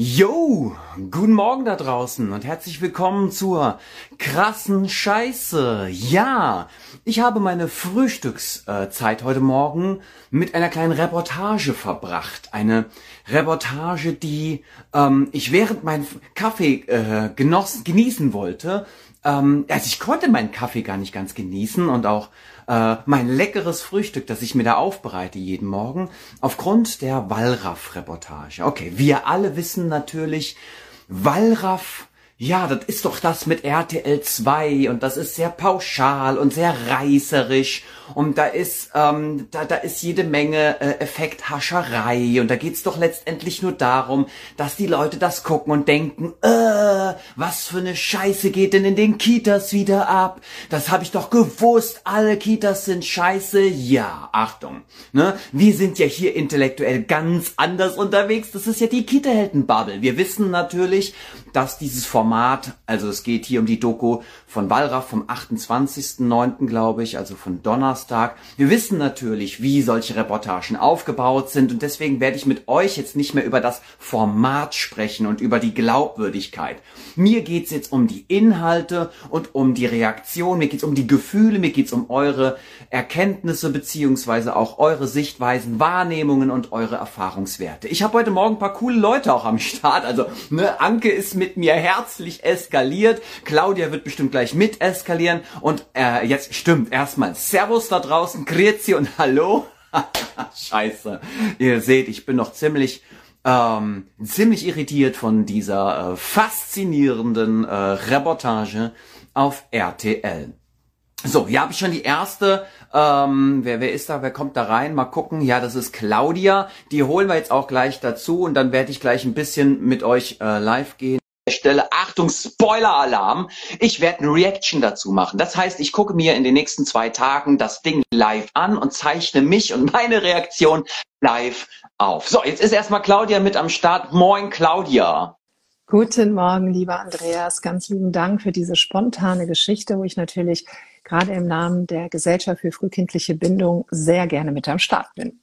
Yo, guten Morgen da draußen und herzlich willkommen zur krassen Scheiße. Ja, ich habe meine Frühstückszeit heute Morgen mit einer kleinen Reportage verbracht. Eine Reportage, die ähm, ich während mein Kaffee äh, genoss, genießen wollte. Ähm, also ich konnte meinen Kaffee gar nicht ganz genießen und auch äh, mein leckeres Frühstück, das ich mir da aufbereite jeden Morgen, aufgrund der Wallraff-Reportage. Okay, wir alle wissen natürlich, Wallraff ja, das ist doch das mit RTL 2 und das ist sehr pauschal und sehr reißerisch und da ist ähm, da da ist jede Menge äh, Effekthascherei und da geht's doch letztendlich nur darum, dass die Leute das gucken und denken, äh, was für eine Scheiße geht denn in den Kitas wieder ab? Das habe ich doch gewusst, alle Kitas sind scheiße. Ja, Achtung, ne? Wir sind ja hier intellektuell ganz anders unterwegs. Das ist ja die Kita-Helden-Bubble. Wir wissen natürlich, dass dieses Format, also es geht hier um die Doku von Wallraff vom 28.09., glaube ich, also von Donnerstag. Wir wissen natürlich, wie solche Reportagen aufgebaut sind und deswegen werde ich mit euch jetzt nicht mehr über das Format sprechen und über die Glaubwürdigkeit. Mir geht's jetzt um die Inhalte und um die Reaktion, mir geht's um die Gefühle, mir geht's um eure Erkenntnisse beziehungsweise auch eure Sichtweisen, Wahrnehmungen und eure Erfahrungswerte. Ich habe heute Morgen ein paar coole Leute auch am Start, also ne, Anke ist mit mir herzlich eskaliert. Claudia wird bestimmt gleich mit eskalieren. Und äh, jetzt stimmt erstmal Servus da draußen, Grüezi und Hallo. Scheiße. Ihr seht, ich bin noch ziemlich ähm, ziemlich irritiert von dieser äh, faszinierenden äh, Reportage auf RTL. So, hier habe ich schon die erste. Ähm, wer, wer ist da? Wer kommt da rein? Mal gucken. Ja, das ist Claudia. Die holen wir jetzt auch gleich dazu und dann werde ich gleich ein bisschen mit euch äh, live gehen. Stelle, Achtung, Spoiler-Alarm, ich werde eine Reaction dazu machen. Das heißt, ich gucke mir in den nächsten zwei Tagen das Ding live an und zeichne mich und meine Reaktion live auf. So, jetzt ist erstmal Claudia mit am Start. Moin, Claudia. Guten Morgen, lieber Andreas. Ganz lieben Dank für diese spontane Geschichte, wo ich natürlich gerade im Namen der Gesellschaft für frühkindliche Bindung sehr gerne mit am Start bin.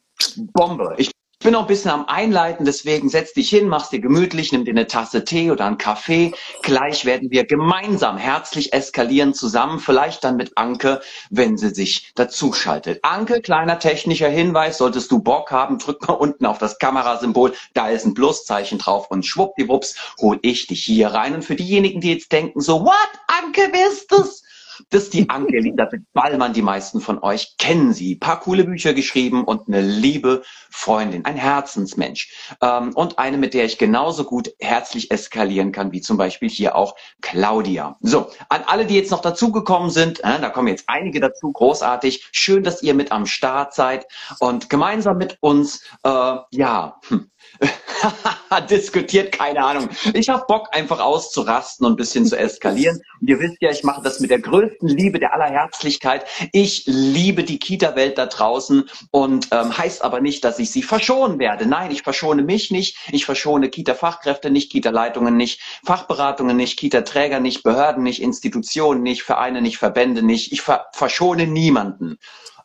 Bombe. Ich bin noch ein bisschen am Einleiten, deswegen setz dich hin, mach's dir gemütlich, nimm dir eine Tasse Tee oder einen Kaffee. Gleich werden wir gemeinsam herzlich eskalieren zusammen, vielleicht dann mit Anke, wenn sie sich dazuschaltet. Anke, kleiner technischer Hinweis, solltest du Bock haben, drück mal unten auf das Kamerasymbol, da ist ein Pluszeichen drauf und schwuppdiwupps hol ich dich hier rein. Und für diejenigen, die jetzt denken so, what, Anke, wer ist das? Das ist die Anke Elisabeth Ballmann. Die meisten von euch kennen sie. Ein paar coole Bücher geschrieben und eine liebe Freundin, ein Herzensmensch. Ähm, und eine, mit der ich genauso gut herzlich eskalieren kann, wie zum Beispiel hier auch Claudia. So, an alle, die jetzt noch dazugekommen sind, äh, da kommen jetzt einige dazu, großartig. Schön, dass ihr mit am Start seid und gemeinsam mit uns, äh, ja, hm, diskutiert, keine Ahnung. Ich habe Bock, einfach auszurasten und ein bisschen zu eskalieren. Und ihr wisst ja, ich mache das mit der größten Liebe, der Allerherzlichkeit. Ich liebe die Kita-Welt da draußen und ähm, heißt aber nicht, dass ich sie verschonen werde. Nein, ich verschone mich nicht. Ich verschone Kita-Fachkräfte nicht, Kita-Leitungen nicht, Fachberatungen nicht, Kita-Träger nicht, Behörden nicht, Institutionen nicht, Vereine nicht, Verbände nicht. Ich ver verschone niemanden.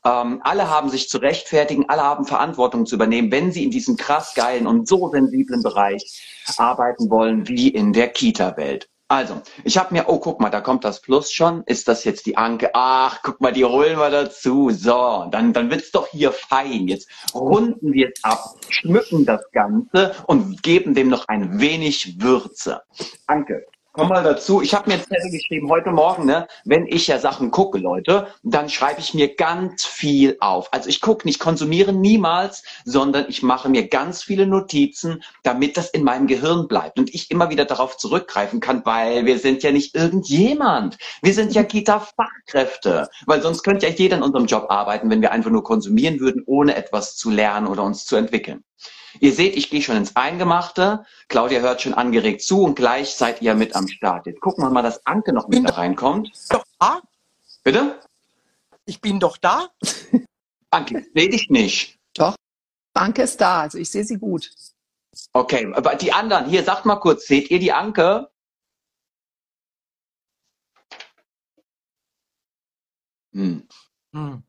Ähm, alle haben sich zu rechtfertigen, alle haben Verantwortung zu übernehmen, wenn sie in diesem krass geilen und so sensiblen Bereich arbeiten wollen wie in der Kita-Welt. Also, ich habe mir, oh, guck mal, da kommt das Plus schon. Ist das jetzt die Anke? Ach, guck mal, die holen wir dazu. So, dann, dann wird's doch hier fein. Jetzt runden wir es ab, schmücken das Ganze und geben dem noch ein wenig Würze. Anke, komm mal dazu. Ich habe mir jetzt Zettel geschrieben heute Morgen, ne, wenn ich ja Sachen gucke, Leute, dann schreibe ich mir ganz viel auf. Also ich gucke nicht, konsumiere niemals, sondern ich mache mir ganz viele Notizen, damit das in meinem Gehirn bleibt und ich immer wieder darauf zurückgreifen kann, weil wir sind ja nicht irgendjemand. Wir sind ja Kita-Fachkräfte, weil sonst könnte ja jeder in unserem Job arbeiten, wenn wir einfach nur konsumieren würden, ohne etwas zu lernen oder uns zu entwickeln. Ihr seht, ich gehe schon ins Eingemachte. Claudia hört schon angeregt zu und gleich seid ihr mit am Start. Jetzt gucken wir mal, dass Anke noch mit da reinkommt. Doch da? Bitte? Ich bin doch da. Anke, sehe dich nicht. Doch, Anke ist da, also ich sehe sie gut. Okay, aber die anderen, hier, sagt mal kurz, seht ihr die Anke? Hm. Hm.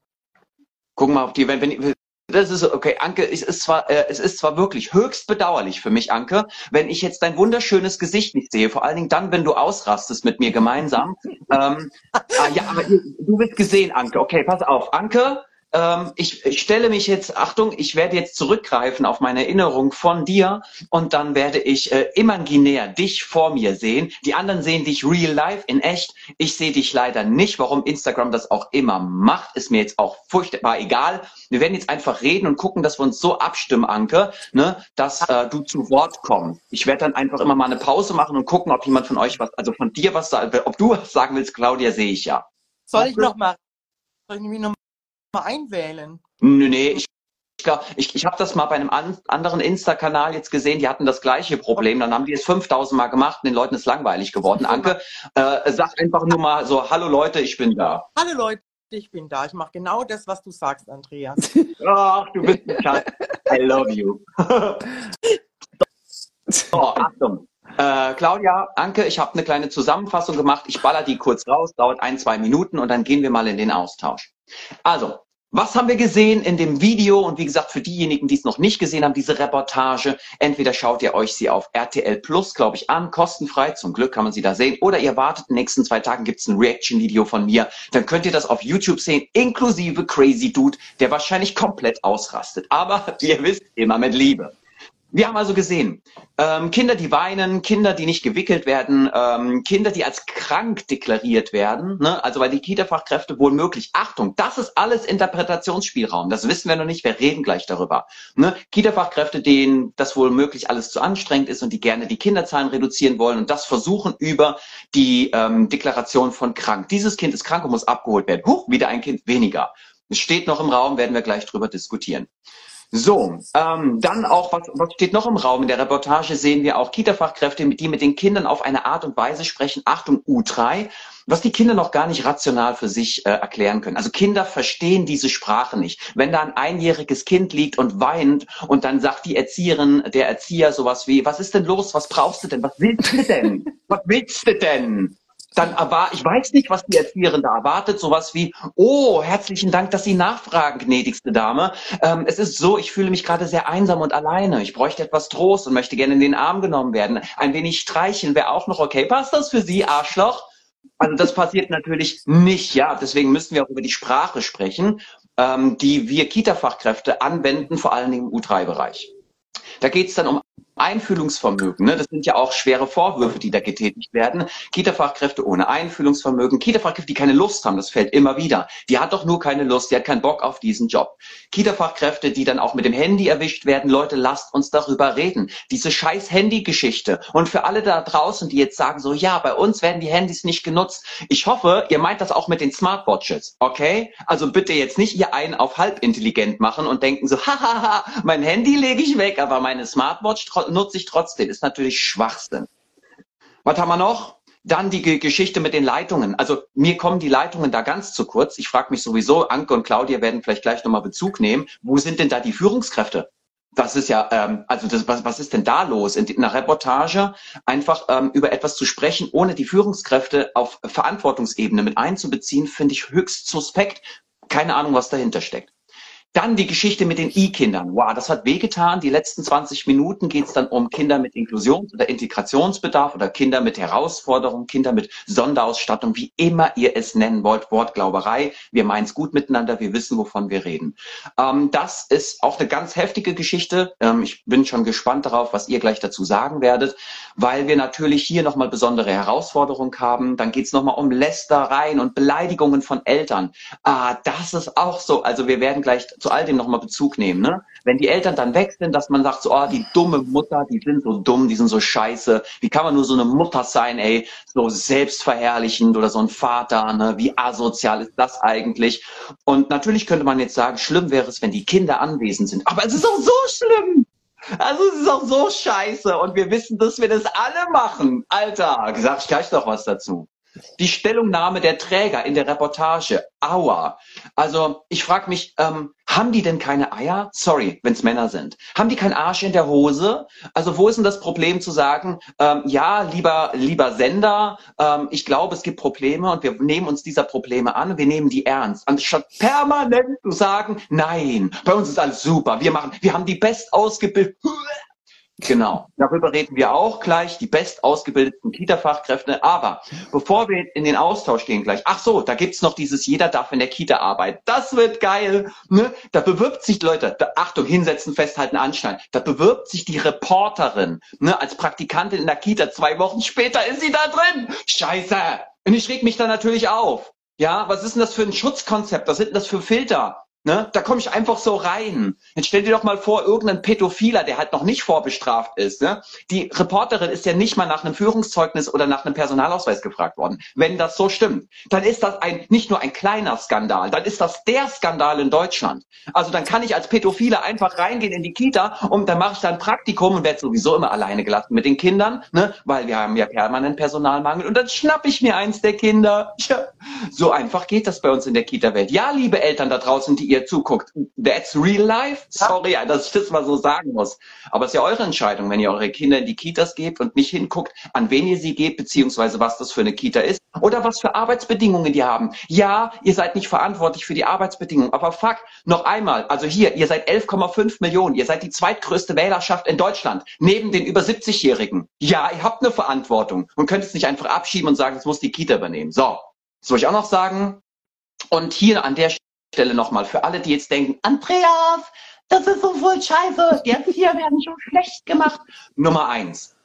Gucken mal auf die, wenn, wenn, das ist okay, Anke, es ist zwar, äh, es ist zwar wirklich höchst bedauerlich für mich, Anke, wenn ich jetzt dein wunderschönes Gesicht nicht sehe, vor allen Dingen dann, wenn du ausrastest mit mir gemeinsam. ähm, ah, ja, aber du bist gesehen, Anke. Okay, pass auf, Anke. Ähm, ich, ich stelle mich jetzt, Achtung, ich werde jetzt zurückgreifen auf meine Erinnerung von dir und dann werde ich äh, imaginär dich vor mir sehen. Die anderen sehen dich real life in echt. Ich sehe dich leider nicht. Warum Instagram das auch immer macht, ist mir jetzt auch furchtbar egal. Wir werden jetzt einfach reden und gucken, dass wir uns so abstimmen, Anke, ne, dass äh, du zu Wort kommst. Ich werde dann einfach immer mal eine Pause machen und gucken, ob jemand von euch was, also von dir was, ob du was sagen willst, Claudia, sehe ich ja. Soll ich noch mal, soll ich noch mal einwählen? Nee, nee, ich ich, ich habe das mal bei einem an, anderen Insta-Kanal jetzt gesehen, die hatten das gleiche Problem. Dann haben die es 5000 Mal gemacht und den Leuten ist langweilig geworden. Anke, äh, sag einfach nur mal so, hallo Leute, ich bin da. Hallo Leute, ich bin da. Ich mache genau das, was du sagst, Andreas. Ach, du bist ein Schatz. I love you. so, Achtung. Äh, Claudia, Anke, ich habe eine kleine Zusammenfassung gemacht. Ich baller die kurz raus, dauert ein, zwei Minuten und dann gehen wir mal in den Austausch. Also, was haben wir gesehen in dem Video? Und wie gesagt, für diejenigen, die es noch nicht gesehen haben, diese Reportage, entweder schaut ihr euch sie auf RTL Plus, glaube ich, an, kostenfrei, zum Glück kann man sie da sehen, oder ihr wartet, in den nächsten zwei Tagen gibt's ein Reaction-Video von mir, dann könnt ihr das auf YouTube sehen, inklusive Crazy Dude, der wahrscheinlich komplett ausrastet. Aber, wie ihr wisst, immer mit Liebe. Wir haben also gesehen, ähm, Kinder, die weinen, Kinder, die nicht gewickelt werden, ähm, Kinder, die als krank deklariert werden, ne? also weil die Kita-Fachkräfte wohl möglich, Achtung, das ist alles Interpretationsspielraum, das wissen wir noch nicht, wir reden gleich darüber. Ne? Kita-Fachkräfte, denen das wohl möglich alles zu anstrengend ist und die gerne die Kinderzahlen reduzieren wollen und das versuchen über die ähm, Deklaration von krank. Dieses Kind ist krank und muss abgeholt werden. Huch, wieder ein Kind weniger. Es steht noch im Raum, werden wir gleich drüber diskutieren. So, ähm, dann auch, was, was steht noch im Raum? In der Reportage sehen wir auch Kita-Fachkräfte, die mit den Kindern auf eine Art und Weise sprechen, Achtung, U3, was die Kinder noch gar nicht rational für sich äh, erklären können. Also Kinder verstehen diese Sprache nicht. Wenn da ein einjähriges Kind liegt und weint und dann sagt die Erzieherin, der Erzieher sowas wie, was ist denn los, was brauchst du denn, was willst du denn, was willst du denn? Dann aber ich weiß nicht, was die Erzieherin da erwartet, sowas wie, oh, herzlichen Dank, dass Sie nachfragen, gnädigste Dame. Ähm, es ist so, ich fühle mich gerade sehr einsam und alleine. Ich bräuchte etwas Trost und möchte gerne in den Arm genommen werden. Ein wenig streicheln wäre auch noch okay. Passt das für Sie, Arschloch? Also das passiert natürlich nicht, ja. Deswegen müssen wir auch über die Sprache sprechen, ähm, die wir Kita-Fachkräfte anwenden, vor allen Dingen im U3-Bereich. Da geht es dann um Einfühlungsvermögen. Ne? Das sind ja auch schwere Vorwürfe, die da getätigt werden. Kita-Fachkräfte ohne Einfühlungsvermögen, Kita-Fachkräfte, die keine Lust haben, das fällt immer wieder. Die hat doch nur keine Lust, die hat keinen Bock auf diesen Job. Kita-Fachkräfte, die dann auch mit dem Handy erwischt werden. Leute, lasst uns darüber reden. Diese scheiß Handy-Geschichte. Und für alle da draußen, die jetzt sagen so, ja, bei uns werden die Handys nicht genutzt. Ich hoffe, ihr meint das auch mit den Smartwatches, okay? Also bitte jetzt nicht ihr einen auf halb intelligent machen und denken so, hahaha, mein Handy lege ich weg, aber meine Smartwatch nutze ich trotzdem. Ist natürlich Schwachsinn. Was haben wir noch? Dann die Geschichte mit den Leitungen. Also mir kommen die Leitungen da ganz zu kurz. Ich frage mich sowieso, Anke und Claudia werden vielleicht gleich nochmal Bezug nehmen. Wo sind denn da die Führungskräfte? Das ist ja, ähm, also das, was, was ist denn da los? In einer Reportage einfach ähm, über etwas zu sprechen, ohne die Führungskräfte auf Verantwortungsebene mit einzubeziehen, finde ich höchst suspekt. Keine Ahnung, was dahinter steckt. Dann die Geschichte mit den I-Kindern. Wow, das hat wehgetan. Die letzten 20 Minuten geht es dann um Kinder mit Inklusions- oder Integrationsbedarf oder Kinder mit Herausforderungen, Kinder mit Sonderausstattung, wie immer ihr es nennen wollt. Wortglauberei. Wir meinen es gut miteinander. Wir wissen, wovon wir reden. Ähm, das ist auch eine ganz heftige Geschichte. Ähm, ich bin schon gespannt darauf, was ihr gleich dazu sagen werdet, weil wir natürlich hier nochmal besondere Herausforderungen haben. Dann geht es nochmal um Lästereien und Beleidigungen von Eltern. Ah, das ist auch so. Also wir werden gleich zu all dem nochmal Bezug nehmen. Ne? Wenn die Eltern dann weg sind, dass man sagt, so, oh, die dumme Mutter, die sind so dumm, die sind so scheiße. Wie kann man nur so eine Mutter sein, ey, so selbstverherrlichend oder so ein Vater, ne? Wie asozial ist das eigentlich? Und natürlich könnte man jetzt sagen, schlimm wäre es, wenn die Kinder anwesend sind. Aber es ist auch so schlimm. Also es ist auch so scheiße und wir wissen, dass wir das alle machen. Alter, sag ich gleich noch was dazu. Die Stellungnahme der Träger in der Reportage. Aua. Also ich frage mich, ähm, Haben die denn keine Eier? Sorry, wenn es Männer sind. Haben die keinen Arsch in der Hose? Also wo ist denn das Problem zu sagen, ähm, ja, lieber, lieber Sender, ähm, ich glaube, es gibt Probleme und wir nehmen uns dieser Probleme an und wir nehmen die ernst. Anstatt permanent zu sagen, nein, bei uns ist alles super, wir machen, wir haben die best ausgebildeten Genau, darüber reden wir auch gleich, die best ausgebildeten Kita-Fachkräfte. Aber bevor wir in den Austausch gehen gleich, ach so, da gibt's noch dieses Jeder darf in der Kita arbeiten. Das wird geil. Ne? Da bewirbt sich, Leute, da, Achtung, hinsetzen, festhalten, anschneiden. Da bewirbt sich die Reporterin ne, als Praktikantin in der Kita. Zwei Wochen später ist sie da drin. Scheiße. Und ich reg mich da natürlich auf. Ja, was ist denn das für ein Schutzkonzept? Was sind denn das für Filter? Ne? Da komme ich einfach so rein. Jetzt stell dir doch mal vor, irgendein Pädophiler, der halt noch nicht vorbestraft ist. Ne? Die Reporterin ist ja nicht mal nach einem Führungszeugnis oder nach einem Personalausweis gefragt worden. Wenn das so stimmt, dann ist das ein nicht nur ein kleiner Skandal, dann ist das der Skandal in Deutschland. Also dann kann ich als Pädophiler einfach reingehen in die Kita und dann mache ich da ein Praktikum und werde sowieso immer alleine gelassen mit den Kindern, ne? weil wir haben ja permanent Personalmangel und dann schnapp ich mir eins der Kinder. Ja. So einfach geht das bei uns in der Kita-Welt. Ja, liebe Eltern da draußen, die ihr zuguckt. That's real life. Sorry, dass ich das mal so sagen muss. Aber es ist ja eure Entscheidung, wenn ihr eure Kinder in die Kitas gebt und nicht hinguckt, an wen ihr sie gebt, beziehungsweise was das für eine Kita ist oder was für Arbeitsbedingungen die haben. Ja, ihr seid nicht verantwortlich für die Arbeitsbedingungen, aber fuck, noch einmal, also hier, ihr seid 11,5 Millionen, ihr seid die zweitgrößte Wählerschaft in Deutschland, neben den über 70-Jährigen. Ja, ihr habt eine Verantwortung und könnt es nicht einfach abschieben und sagen, es muss die Kita übernehmen. So, das soll ich auch noch sagen. Und hier an der Stelle nochmal für alle, die jetzt denken, Andreas, das ist so voll scheiße, die Erzieher werden schon schlecht gemacht. Nummer eins.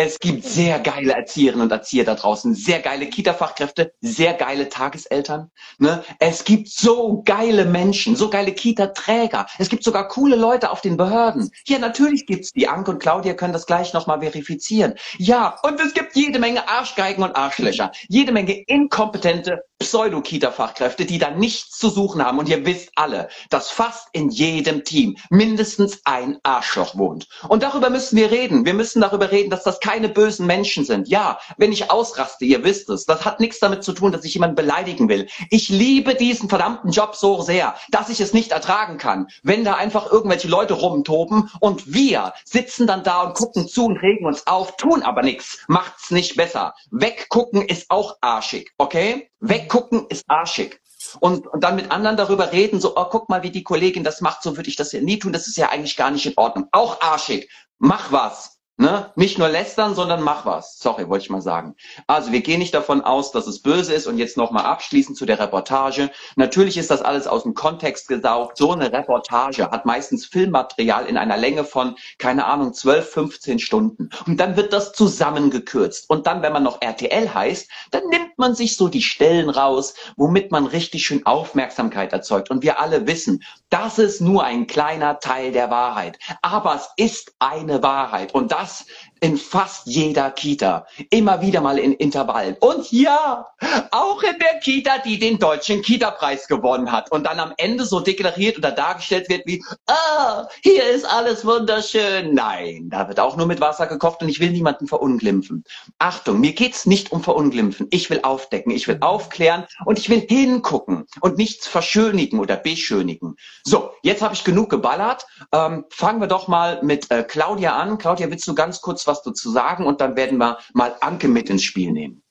Es gibt sehr geile Erzieherinnen und Erzieher da draußen, sehr geile Kita-Fachkräfte, sehr geile Tageseltern. Ne? Es gibt so geile Menschen, so geile Kita-Träger. Es gibt sogar coole Leute auf den Behörden. Ja, natürlich gibt's die. Anke und Claudia können das gleich nochmal verifizieren. Ja, und es gibt jede Menge Arschgeigen und Arschlöcher. Jede Menge inkompetente Pseudo-Kita-Fachkräfte, die da nichts zu suchen haben. Und ihr wisst alle, dass fast in jedem Team mindestens ein Arschloch wohnt. Und darüber müssen wir reden. Wir müssen darüber reden, dass das keine bösen Menschen sind. Ja, wenn ich ausraste, ihr wisst es, das hat nichts damit zu tun, dass ich jemanden beleidigen will. Ich liebe diesen verdammten Job so sehr, dass ich es nicht ertragen kann, wenn da einfach irgendwelche Leute rumtoben und wir sitzen dann da und gucken zu und regen uns auf, tun aber nichts, macht's nicht besser. Weggucken ist auch arschig, okay? Weggucken ist arschig. Und, und dann mit anderen darüber reden, so, oh, guck mal, wie die Kollegin das macht, so würde ich das ja nie tun, das ist ja eigentlich gar nicht in Ordnung. Auch arschig. Mach was. Ne? Nicht nur lästern, sondern mach was. Sorry, wollte ich mal sagen. Also wir gehen nicht davon aus, dass es böse ist. Und jetzt nochmal abschließend zu der Reportage. Natürlich ist das alles aus dem Kontext gesaugt. So eine Reportage hat meistens Filmmaterial in einer Länge von, keine Ahnung, 12, 15 Stunden. Und dann wird das zusammengekürzt. Und dann, wenn man noch RTL heißt, dann nimmt man sich so die Stellen raus, womit man richtig schön Aufmerksamkeit erzeugt. Und wir alle wissen, das ist nur ein kleiner Teil der Wahrheit. Aber es ist eine Wahrheit. Und das das in fast jeder Kita. Immer wieder mal in Intervallen. Und ja, auch in der Kita, die den deutschen Kita-Preis gewonnen hat. Und dann am Ende so deklariert oder dargestellt wird wie, ah, hier ist alles wunderschön. Nein, da wird auch nur mit Wasser gekocht und ich will niemanden verunglimpfen. Achtung, mir geht's nicht um verunglimpfen. Ich will aufdecken, ich will aufklären und ich will hingucken und nichts verschönigen oder beschönigen. So, jetzt habe ich genug geballert. Ähm, fangen wir doch mal mit äh, Claudia an. Claudia, willst du ganz kurz was dazu sagen und dann werden wir mal Anke mit ins Spiel nehmen.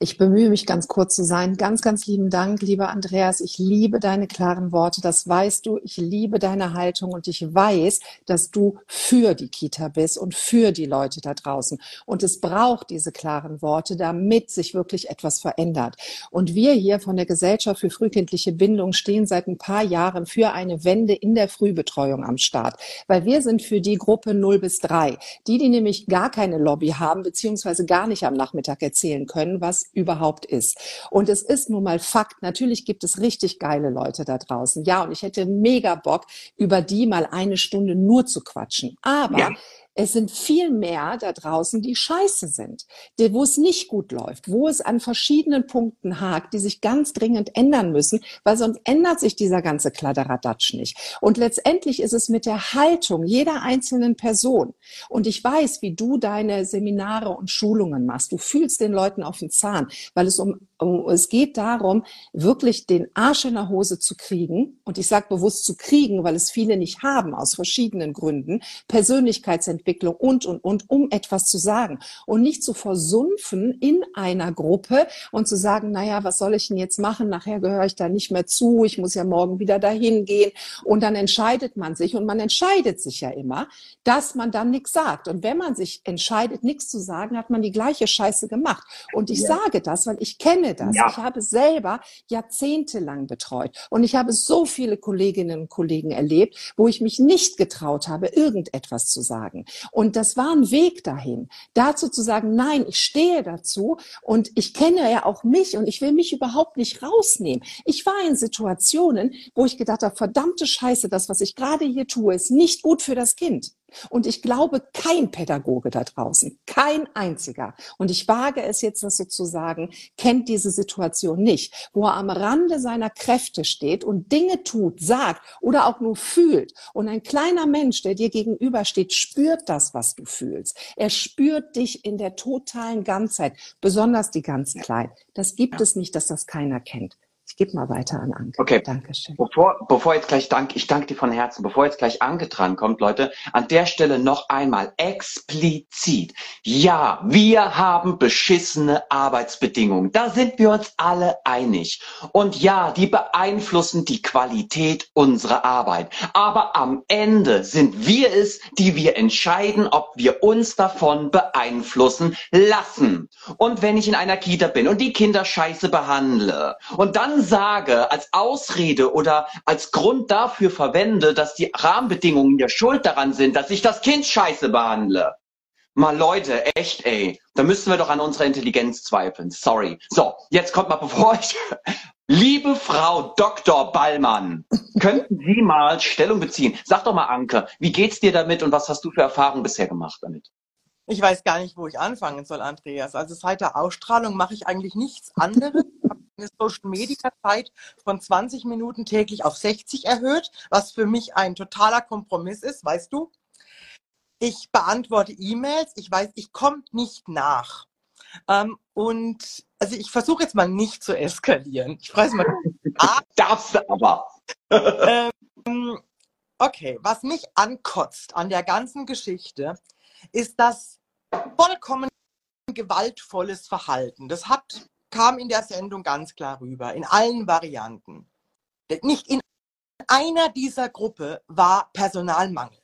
Ich bemühe mich ganz kurz zu sein. Ganz, ganz lieben Dank, lieber Andreas. Ich liebe deine klaren Worte. Das weißt du. Ich liebe deine Haltung und ich weiß, dass du für die Kita bist und für die Leute da draußen. Und es braucht diese klaren Worte, damit sich wirklich etwas verändert. Und wir hier von der Gesellschaft für frühkindliche Bindung stehen seit ein paar Jahren für eine Wende in der Frühbetreuung am Start. Weil wir sind für die Gruppe 0 bis 3. Die, die nämlich gar keine Lobby haben, beziehungsweise gar nicht am Nachmittag erzählen können, was überhaupt ist. Und es ist nun mal Fakt, natürlich gibt es richtig geile Leute da draußen. Ja, und ich hätte mega Bock, über die mal eine Stunde nur zu quatschen. Aber ja. Es sind viel mehr da draußen, die scheiße sind, die, wo es nicht gut läuft, wo es an verschiedenen Punkten hakt, die sich ganz dringend ändern müssen, weil sonst ändert sich dieser ganze Kladderadatsch nicht. Und letztendlich ist es mit der Haltung jeder einzelnen Person. Und ich weiß, wie du deine Seminare und Schulungen machst. Du fühlst den Leuten auf den Zahn, weil es um es geht darum, wirklich den Arsch in der Hose zu kriegen. Und ich sage bewusst zu kriegen, weil es viele nicht haben, aus verschiedenen Gründen. Persönlichkeitsentwicklung und, und, und, um etwas zu sagen. Und nicht zu versumpfen in einer Gruppe und zu sagen, naja, was soll ich denn jetzt machen? Nachher gehöre ich da nicht mehr zu. Ich muss ja morgen wieder dahin gehen. Und dann entscheidet man sich. Und man entscheidet sich ja immer, dass man dann nichts sagt. Und wenn man sich entscheidet, nichts zu sagen, hat man die gleiche Scheiße gemacht. Und ich ja. sage das, weil ich kenne kenne das. Ja. Ich habe selber jahrzehntelang betreut und ich habe so viele Kolleginnen und Kollegen erlebt, wo ich mich nicht getraut habe, irgendetwas zu sagen. Und das war ein Weg dahin, dazu zu sagen, nein, ich stehe dazu und ich kenne ja auch mich und ich will mich überhaupt nicht rausnehmen. Ich war in Situationen, wo ich gedacht habe, verdammte Scheiße, das, was ich gerade hier tue, ist nicht gut für das Kind. Und ich glaube, kein Pädagoge da draußen, kein einziger, und ich wage es jetzt, das sozusagen, kennt diese Situation nicht, wo er am Rande seiner Kräfte steht und Dinge tut, sagt oder auch nur fühlt. Und ein kleiner Mensch, der dir gegenübersteht, spürt das, was du fühlst. Er spürt dich in der totalen Ganzheit, besonders die ganz Kleinen. Das gibt ja. es nicht, dass das keiner kennt. Gebe mal weiter an Anke. Okay. Dankeschön. Bevor, bevor jetzt gleich Dank, ich danke dir von Herzen, bevor jetzt gleich Anke drankommt, Leute, an der Stelle noch einmal explizit. Ja, wir haben beschissene Arbeitsbedingungen. Da sind wir uns alle einig. Und ja, die beeinflussen die Qualität unserer Arbeit. Aber am Ende sind wir es, die wir entscheiden, ob wir uns davon beeinflussen lassen. Und wenn ich in einer Kita bin und die Kinder scheiße behandle und dann sage, als Ausrede oder als Grund dafür verwende, dass die Rahmenbedingungen der Schuld daran sind, dass ich das Kind scheiße behandle. Mal Leute, echt ey, da müssen wir doch an unserer Intelligenz zweifeln. Sorry. So, jetzt kommt mal, bevor ich... Liebe Frau Dr. Ballmann, könnten Sie mal Stellung beziehen? Sag doch mal, Anke, wie geht's dir damit und was hast du für Erfahrungen bisher gemacht damit? Ich weiß gar nicht, wo ich anfangen soll, Andreas. Also seit der Ausstrahlung mache ich eigentlich nichts anderes eine Social Media Zeit von 20 Minuten täglich auf 60 erhöht, was für mich ein totaler Kompromiss ist, weißt du? Ich beantworte E-Mails, ich weiß, ich komme nicht nach. Ähm, und also ich versuche jetzt mal nicht zu eskalieren. Ich frage mal. ah, Darfst du aber. ähm, okay, was mich ankotzt an der ganzen Geschichte, ist das vollkommen gewaltvolles Verhalten. Das hat kam in der Sendung ganz klar rüber, in allen Varianten. Nicht in einer dieser Gruppe war Personalmangel.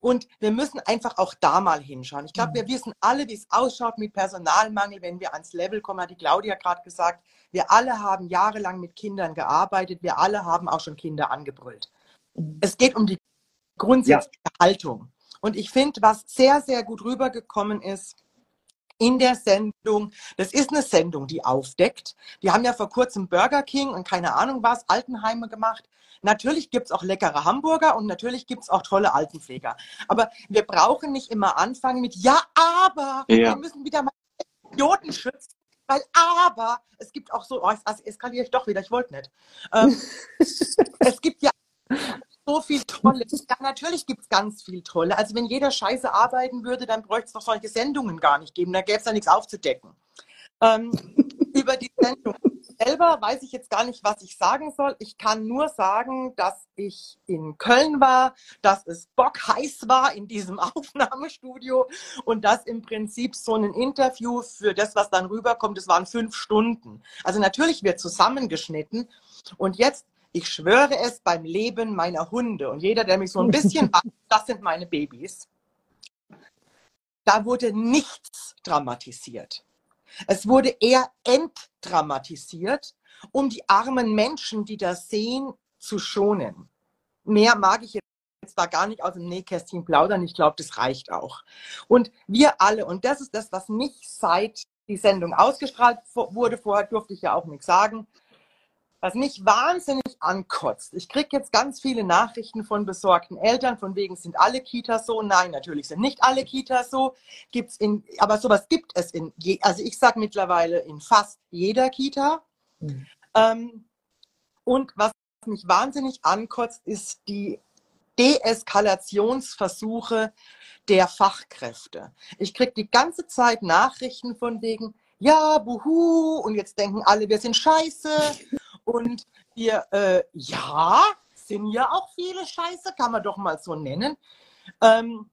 Und wir müssen einfach auch da mal hinschauen. Ich glaube, wir wissen alle, wie es ausschaut mit Personalmangel, wenn wir ans Level kommen, hat die Claudia gerade gesagt. Wir alle haben jahrelang mit Kindern gearbeitet. Wir alle haben auch schon Kinder angebrüllt. Es geht um die grundsätzliche ja. Haltung. Und ich finde, was sehr, sehr gut rübergekommen ist, in der Sendung. Das ist eine Sendung, die aufdeckt. Wir haben ja vor kurzem Burger King und keine Ahnung was, Altenheime gemacht. Natürlich gibt es auch leckere Hamburger und natürlich gibt es auch tolle Altenpfleger. Aber wir brauchen nicht immer anfangen mit Ja, aber ja. wir müssen wieder mal Idioten schützen. Weil aber, es gibt auch so, oh, es eskaliere ich doch wieder, ich wollte nicht. Ähm, es gibt ja so viel Tolles. Ja, natürlich gibt es ganz viel Tolle. Also wenn jeder scheiße arbeiten würde, dann bräuchte es doch solche Sendungen gar nicht geben. Da gäbe es ja nichts aufzudecken. Ähm, über die Sendung selber weiß ich jetzt gar nicht, was ich sagen soll. Ich kann nur sagen, dass ich in Köln war, dass es bockheiß war in diesem Aufnahmestudio und dass im Prinzip so ein Interview für das, was dann rüberkommt, das waren fünf Stunden. Also natürlich wird zusammengeschnitten. Und jetzt ich schwöre es beim Leben meiner Hunde. Und jeder, der mich so ein bisschen weiß, das sind meine Babys. Da wurde nichts dramatisiert. Es wurde eher entdramatisiert, um die armen Menschen, die das sehen, zu schonen. Mehr mag ich jetzt da gar nicht aus dem Nähkästchen plaudern. Ich glaube, das reicht auch. Und wir alle, und das ist das, was mich seit die Sendung ausgestrahlt wurde, vorher durfte ich ja auch nichts sagen, was mich wahnsinnig ankotzt. Ich kriege jetzt ganz viele Nachrichten von besorgten Eltern, von wegen sind alle Kitas so. Nein, natürlich sind nicht alle Kitas so. Gibt's in, aber sowas gibt es in, je, also ich sage mittlerweile in fast jeder Kita. Mhm. Ähm, und was mich wahnsinnig ankotzt, ist die Deeskalationsversuche der Fachkräfte. Ich kriege die ganze Zeit Nachrichten von wegen, ja, buhu, und jetzt denken alle, wir sind scheiße. Und wir, äh, ja, sind ja auch viele scheiße, kann man doch mal so nennen. Ähm,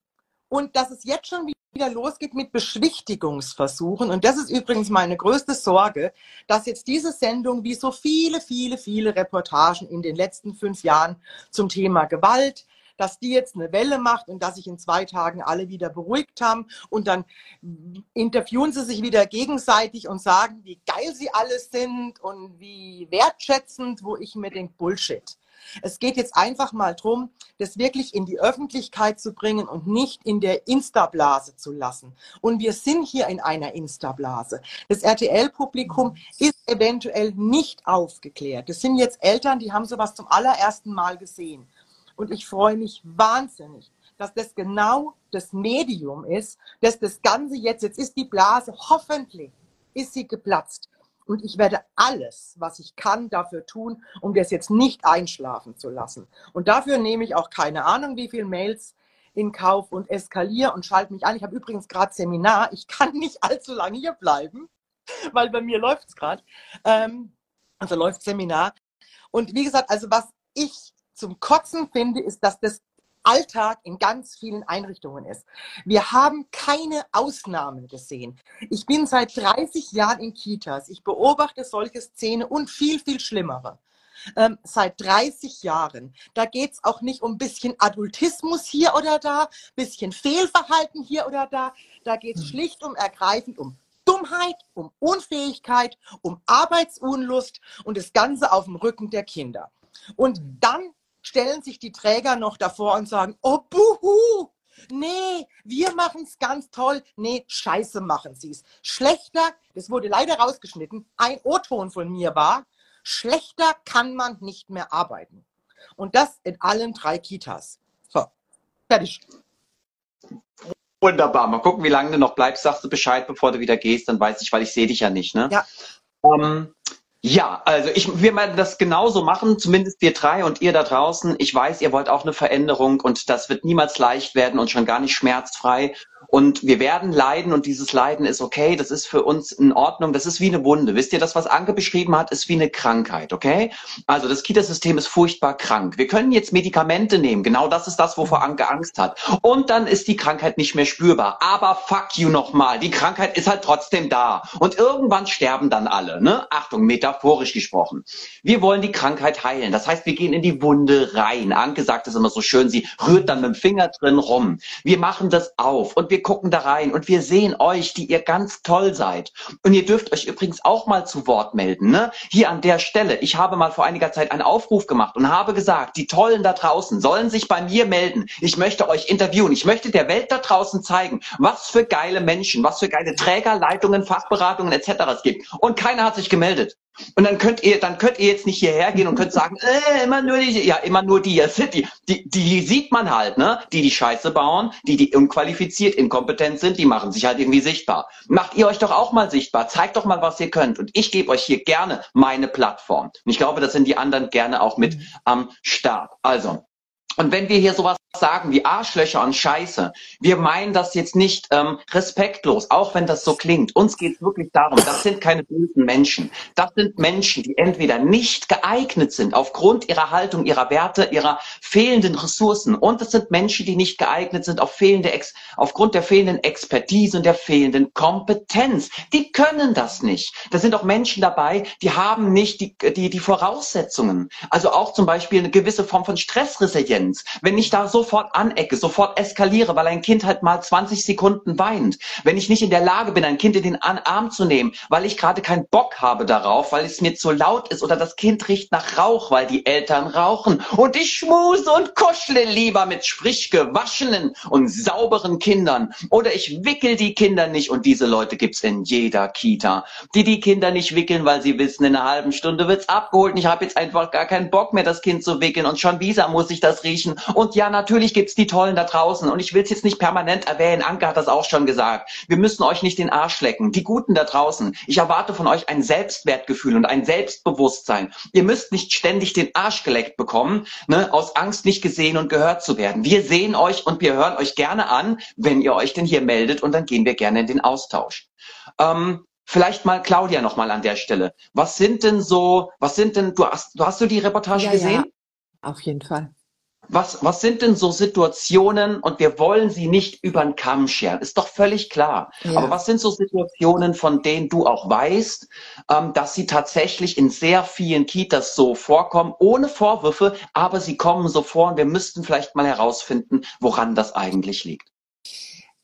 und dass es jetzt schon wieder losgeht mit Beschwichtigungsversuchen. Und das ist übrigens meine größte Sorge, dass jetzt diese Sendung wie so viele, viele, viele Reportagen in den letzten fünf Jahren zum Thema Gewalt, dass die jetzt eine Welle macht und dass sich in zwei Tagen alle wieder beruhigt haben und dann interviewen sie sich wieder gegenseitig und sagen, wie geil sie alle sind und wie wertschätzend, wo ich mir denke, Bullshit. Es geht jetzt einfach mal darum, das wirklich in die Öffentlichkeit zu bringen und nicht in der Insta-Blase zu lassen. Und wir sind hier in einer Insta-Blase. Das RTL-Publikum ist eventuell nicht aufgeklärt. Das sind jetzt Eltern, die haben sowas zum allerersten Mal gesehen. Und ich freue mich wahnsinnig, dass das genau das Medium ist, dass das Ganze jetzt, jetzt ist die Blase, hoffentlich ist sie geplatzt. Und ich werde alles, was ich kann, dafür tun, um das jetzt nicht einschlafen zu lassen. Und dafür nehme ich auch keine Ahnung, wie viele Mails in Kauf und eskaliere und schalte mich an. Ich habe übrigens gerade Seminar. Ich kann nicht allzu lange hier bleiben, weil bei mir läuft es gerade. Ähm, also läuft Seminar. Und wie gesagt, also was ich zum Kotzen finde, ist, dass das Alltag in ganz vielen Einrichtungen ist. Wir haben keine Ausnahmen gesehen. Ich bin seit 30 Jahren in Kitas. Ich beobachte solche Szenen und viel, viel schlimmere. Ähm, seit 30 Jahren. Da geht es auch nicht um ein bisschen Adultismus hier oder da, bisschen Fehlverhalten hier oder da. Da geht es hm. schlicht und ergreifend um Dummheit, um Unfähigkeit, um Arbeitsunlust und das Ganze auf dem Rücken der Kinder. Und hm. dann stellen sich die Träger noch davor und sagen, oh buhu, nee, wir machen es ganz toll. Nee, scheiße machen sie es. Schlechter, das wurde leider rausgeschnitten, ein O-Ton von mir war, schlechter kann man nicht mehr arbeiten. Und das in allen drei Kitas. So, fertig. Wunderbar. Mal gucken, wie lange du noch bleibst. Sagst du Bescheid, bevor du wieder gehst, dann weiß ich, weil ich sehe dich ja nicht. Ne? Ja. Ähm, ja, also ich, wir werden das genauso machen, zumindest wir drei und ihr da draußen. Ich weiß, ihr wollt auch eine Veränderung und das wird niemals leicht werden und schon gar nicht schmerzfrei. Und wir werden leiden und dieses Leiden ist okay, das ist für uns in Ordnung, das ist wie eine Wunde. Wisst ihr, das, was Anke beschrieben hat, ist wie eine Krankheit, okay? Also das Kitasystem ist furchtbar krank. Wir können jetzt Medikamente nehmen, genau das ist das, wovor Anke Angst hat. Und dann ist die Krankheit nicht mehr spürbar. Aber fuck you nochmal, die Krankheit ist halt trotzdem da. Und irgendwann sterben dann alle, ne? Achtung, metaphorisch gesprochen. Wir wollen die Krankheit heilen. Das heißt, wir gehen in die Wunde rein. Anke sagt es immer so schön, sie rührt dann mit dem Finger drin rum. Wir machen das auf und wir gucken da rein und wir sehen euch, die ihr ganz toll seid. Und ihr dürft euch übrigens auch mal zu Wort melden. Ne? Hier an der Stelle. Ich habe mal vor einiger Zeit einen Aufruf gemacht und habe gesagt, die Tollen da draußen sollen sich bei mir melden. Ich möchte euch interviewen. Ich möchte der Welt da draußen zeigen, was für geile Menschen, was für geile Träger, Leitungen, Fachberatungen etc. es gibt. Und keiner hat sich gemeldet. Und dann könnt ihr, dann könnt ihr jetzt nicht hierher gehen und könnt sagen, äh, immer nur die, ja, immer nur die, die, die, die sieht man halt, ne? Die, die Scheiße bauen, die, die unqualifiziert, inkompetent sind, die machen sich halt irgendwie sichtbar. Macht ihr euch doch auch mal sichtbar. Zeigt doch mal, was ihr könnt. Und ich gebe euch hier gerne meine Plattform. Und ich glaube, das sind die anderen gerne auch mit mhm. am Start. Also, und wenn wir hier sowas sagen wie Arschlöcher und Scheiße, wir meinen das jetzt nicht ähm, respektlos, auch wenn das so klingt. Uns geht es wirklich darum, das sind keine bösen Menschen. Das sind Menschen, die entweder nicht geeignet sind aufgrund ihrer Haltung, ihrer Werte, ihrer fehlenden Ressourcen. Und es sind Menschen, die nicht geeignet sind auf fehlende Ex aufgrund der fehlenden Expertise und der fehlenden Kompetenz. Die können das nicht. Da sind auch Menschen dabei, die haben nicht die, die, die Voraussetzungen. Also auch zum Beispiel eine gewisse Form von Stressresilienz. Wenn ich da so sofort anecke, sofort eskaliere, weil ein Kind halt mal 20 Sekunden weint. Wenn ich nicht in der Lage bin, ein Kind in den Arm zu nehmen, weil ich gerade keinen Bock habe darauf, weil es mir zu laut ist oder das Kind riecht nach Rauch, weil die Eltern rauchen. Und ich schmuse und kuschle lieber mit sprich gewaschenen und sauberen Kindern. Oder ich wickel die Kinder nicht. Und diese Leute gibt's in jeder Kita, die die Kinder nicht wickeln, weil sie wissen, in einer halben Stunde wird's abgeholt. Und ich habe jetzt einfach gar keinen Bock mehr, das Kind zu wickeln. Und schon wieder muss ich das riechen und ja, natürlich natürlich gibt's die Tollen da draußen und ich will es jetzt nicht permanent erwähnen. Anke hat das auch schon gesagt. Wir müssen euch nicht den Arsch lecken. Die Guten da draußen. Ich erwarte von euch ein Selbstwertgefühl und ein Selbstbewusstsein. Ihr müsst nicht ständig den Arsch geleckt bekommen, ne, aus Angst nicht gesehen und gehört zu werden. Wir sehen euch und wir hören euch gerne an, wenn ihr euch denn hier meldet und dann gehen wir gerne in den Austausch. Ähm, vielleicht mal Claudia noch mal an der Stelle. Was sind denn so, was sind denn, du hast, du hast du die Reportage Ja, gesehen? ja, auf jeden Fall. Was, was sind denn so Situationen, und wir wollen sie nicht über den Kamm scheren, ist doch völlig klar. Ja. Aber was sind so Situationen, von denen du auch weißt, ähm, dass sie tatsächlich in sehr vielen Kitas so vorkommen, ohne Vorwürfe, aber sie kommen so vor und wir müssten vielleicht mal herausfinden, woran das eigentlich liegt.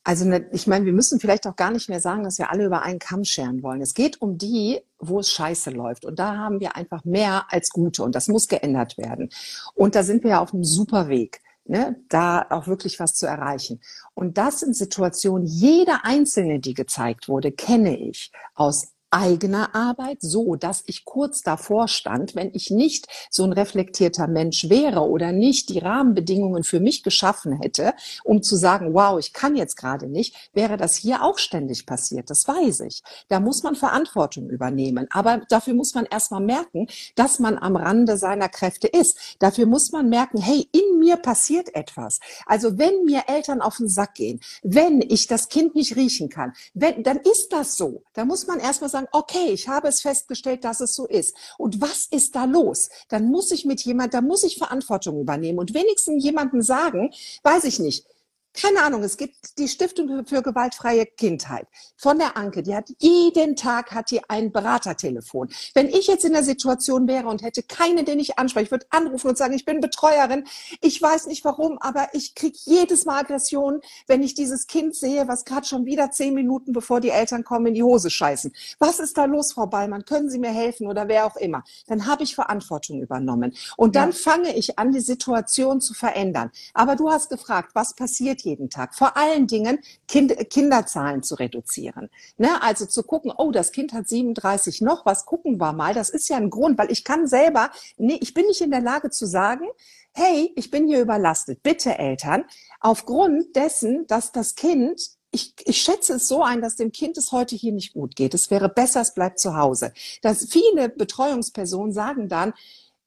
Also ne, ich meine, wir müssen vielleicht auch gar nicht mehr sagen, dass wir alle über einen Kamm scheren wollen. Es geht um die, wo es scheiße läuft. Und da haben wir einfach mehr als gute. Und das muss geändert werden. Und da sind wir ja auf einem super Weg. Ne, da auch wirklich was zu erreichen. Und das sind Situationen, jede einzelne, die gezeigt wurde, kenne ich aus eigener Arbeit, so dass ich kurz davor stand, wenn ich nicht so ein reflektierter Mensch wäre oder nicht die Rahmenbedingungen für mich geschaffen hätte, um zu sagen, wow, ich kann jetzt gerade nicht, wäre das hier auch ständig passiert. Das weiß ich. Da muss man Verantwortung übernehmen. Aber dafür muss man erstmal merken, dass man am Rande seiner Kräfte ist. Dafür muss man merken, hey, in mir passiert etwas. Also wenn mir Eltern auf den Sack gehen, wenn ich das Kind nicht riechen kann, wenn, dann ist das so. Da muss man erstmal sagen, okay, ich habe es festgestellt, dass es so ist. Und was ist da los? Dann muss ich mit jemand, da muss ich Verantwortung übernehmen und wenigstens jemandem sagen, weiß ich nicht, keine Ahnung, es gibt die Stiftung für gewaltfreie Kindheit von der Anke, die hat jeden Tag hat die ein Beratertelefon. Wenn ich jetzt in der Situation wäre und hätte keinen, den ich anspreche, ich würde anrufen und sagen, ich bin Betreuerin, ich weiß nicht warum, aber ich kriege jedes Mal Aggressionen, wenn ich dieses Kind sehe, was gerade schon wieder zehn Minuten bevor die Eltern kommen in die Hose scheißen. Was ist da los, Frau Ballmann? Können Sie mir helfen oder wer auch immer? Dann habe ich Verantwortung übernommen und dann Ja. fange ich an, die Situation zu verändern. Aber du hast gefragt, was passiert jeden Tag? Vor allen Dingen kind, Kinderzahlen zu reduzieren. Ne? Also zu gucken, oh, das Kind hat 37 noch, was gucken wir mal? Das ist ja ein Grund, weil ich kann selber, nee, ich bin nicht in der Lage zu sagen, hey, ich bin hier überlastet. Bitte Eltern, aufgrund dessen, dass das Kind ich, ich schätze es so ein, dass dem Kind es heute hier nicht gut geht. Es wäre besser, es bleibt zu Hause. Dass viele Betreuungspersonen sagen dann,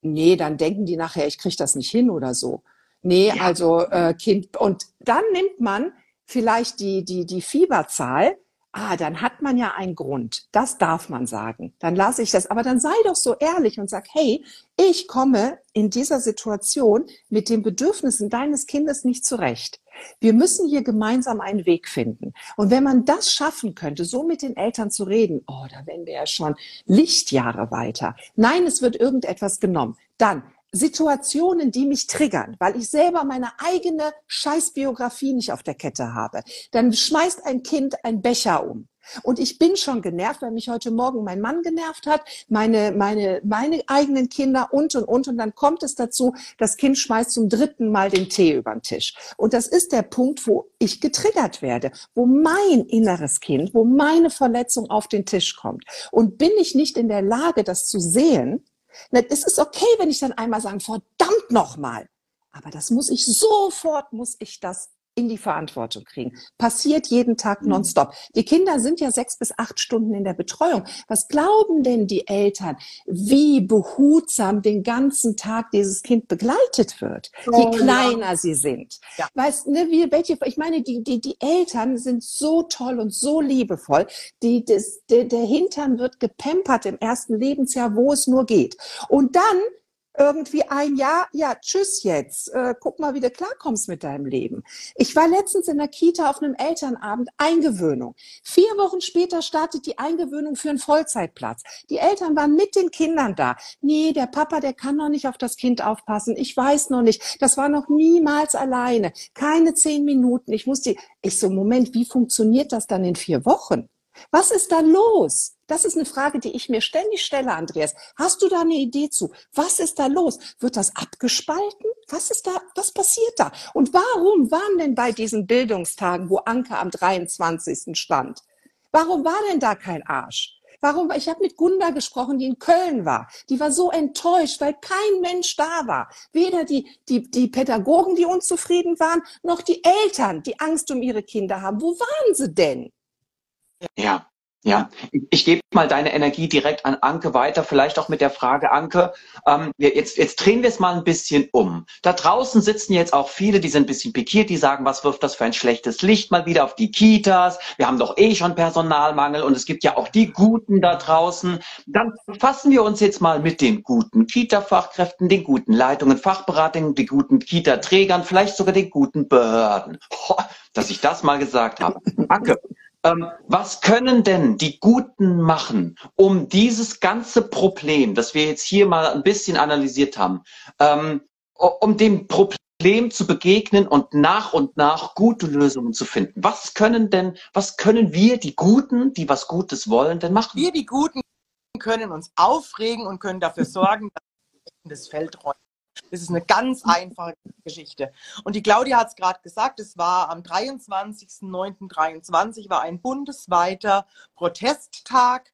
nee, dann denken die nachher, ich kriege das nicht hin oder so. Nee, Ja. also äh, Kind. Und dann nimmt man vielleicht die, die, die Fieberzahl. Ah, dann hat man ja einen Grund. Das darf man sagen. Dann lasse ich das. Aber dann sei doch so ehrlich und sag, hey, ich komme in dieser Situation mit den Bedürfnissen deines Kindes nicht zurecht. Wir müssen hier gemeinsam einen Weg finden. Und wenn man das schaffen könnte, so mit den Eltern zu reden, oh, da wären wir ja schon Lichtjahre weiter. Nein, es wird irgendetwas genommen. Dann Situationen, die mich triggern, weil ich selber meine eigene Scheißbiografie nicht auf der Kette habe. Dann schmeißt ein Kind einen Becher um. Und ich bin schon genervt, weil mich heute Morgen mein Mann genervt hat, meine, meine, meine eigenen Kinder und, und, und. Und dann kommt es dazu, das Kind schmeißt zum dritten Mal den Tee über den Tisch. Und das ist der Punkt, wo ich getriggert werde, wo mein inneres Kind, wo meine Verletzung auf den Tisch kommt. Und bin ich nicht in der Lage, das zu sehen, es ist okay, wenn ich dann einmal sage, verdammt nochmal. Aber das muss ich sofort, muss ich das in die Verantwortung kriegen. Passiert jeden Tag Mhm. nonstop. Die Kinder sind ja sechs bis acht Stunden in der Betreuung. Was glauben denn die Eltern, wie behutsam den ganzen Tag dieses Kind begleitet wird, Oh, je ja. kleiner sie sind? Ja. Weißt ne, wie, welche, ich meine, die, die, die Eltern sind so toll und so liebevoll. Die, das, der, der Hintern wird gepampert im ersten Lebensjahr, wo es nur geht. Und dann irgendwie ein Jahr, ja, tschüss jetzt, äh, guck mal, wie du klarkommst mit deinem Leben. Ich war letztens in der Kita auf einem Elternabend, Eingewöhnung. Vier Wochen später startet die Eingewöhnung für einen Vollzeitplatz. Die Eltern waren mit den Kindern da. Nee, der Papa, der kann noch nicht auf das Kind aufpassen. Ich weiß noch nicht. Das war noch niemals alleine. Keine zehn Minuten. Ich musste, ich so, Moment, wie funktioniert das dann in vier Wochen? Was ist da los? Das ist eine Frage, die ich mir ständig stelle, Andreas. Hast du da eine Idee zu? Was ist da los? Wird das abgespalten? Was ist da, was passiert da? Und warum waren denn bei diesen Bildungstagen, wo Anke am 23. stand, warum war denn da kein Arsch? Warum? Ich habe mit Gunda gesprochen, die in Köln war. Die war so enttäuscht, weil kein Mensch da war. Weder die, die, die Pädagogen, die unzufrieden waren, noch die Eltern, die Angst um ihre Kinder haben. Wo waren sie denn? Ja. Ja, ich gebe mal deine Energie direkt an Anke weiter, vielleicht auch mit der Frage, Anke, ähm, jetzt, jetzt drehen wir es mal ein bisschen um. Da draußen sitzen jetzt auch viele, die sind ein bisschen pikiert, die sagen, was wirft das für ein schlechtes Licht mal wieder auf die Kitas? Wir haben doch eh schon Personalmangel und es gibt ja auch die Guten da draußen. Dann fassen wir uns jetzt mal mit den guten Kita-Fachkräften, den guten Leitungen, Fachberatungen, den guten Kita-Trägern, vielleicht sogar den guten Behörden. Ho, dass ich das mal gesagt habe. Anke, ähm, was können denn die Guten machen, um dieses ganze Problem, das wir jetzt hier mal ein bisschen analysiert haben, ähm, um dem Problem zu begegnen und nach und nach gute Lösungen zu finden? Was können denn, was können wir, die Guten, die was Gutes wollen, denn machen? Wir, die Guten, können uns aufregen und können dafür sorgen, dass das Feld räumt. Das ist eine ganz einfache Geschichte. Und die Claudia hat es gerade gesagt, es war am 23.09.23 war ein bundesweiter Protesttag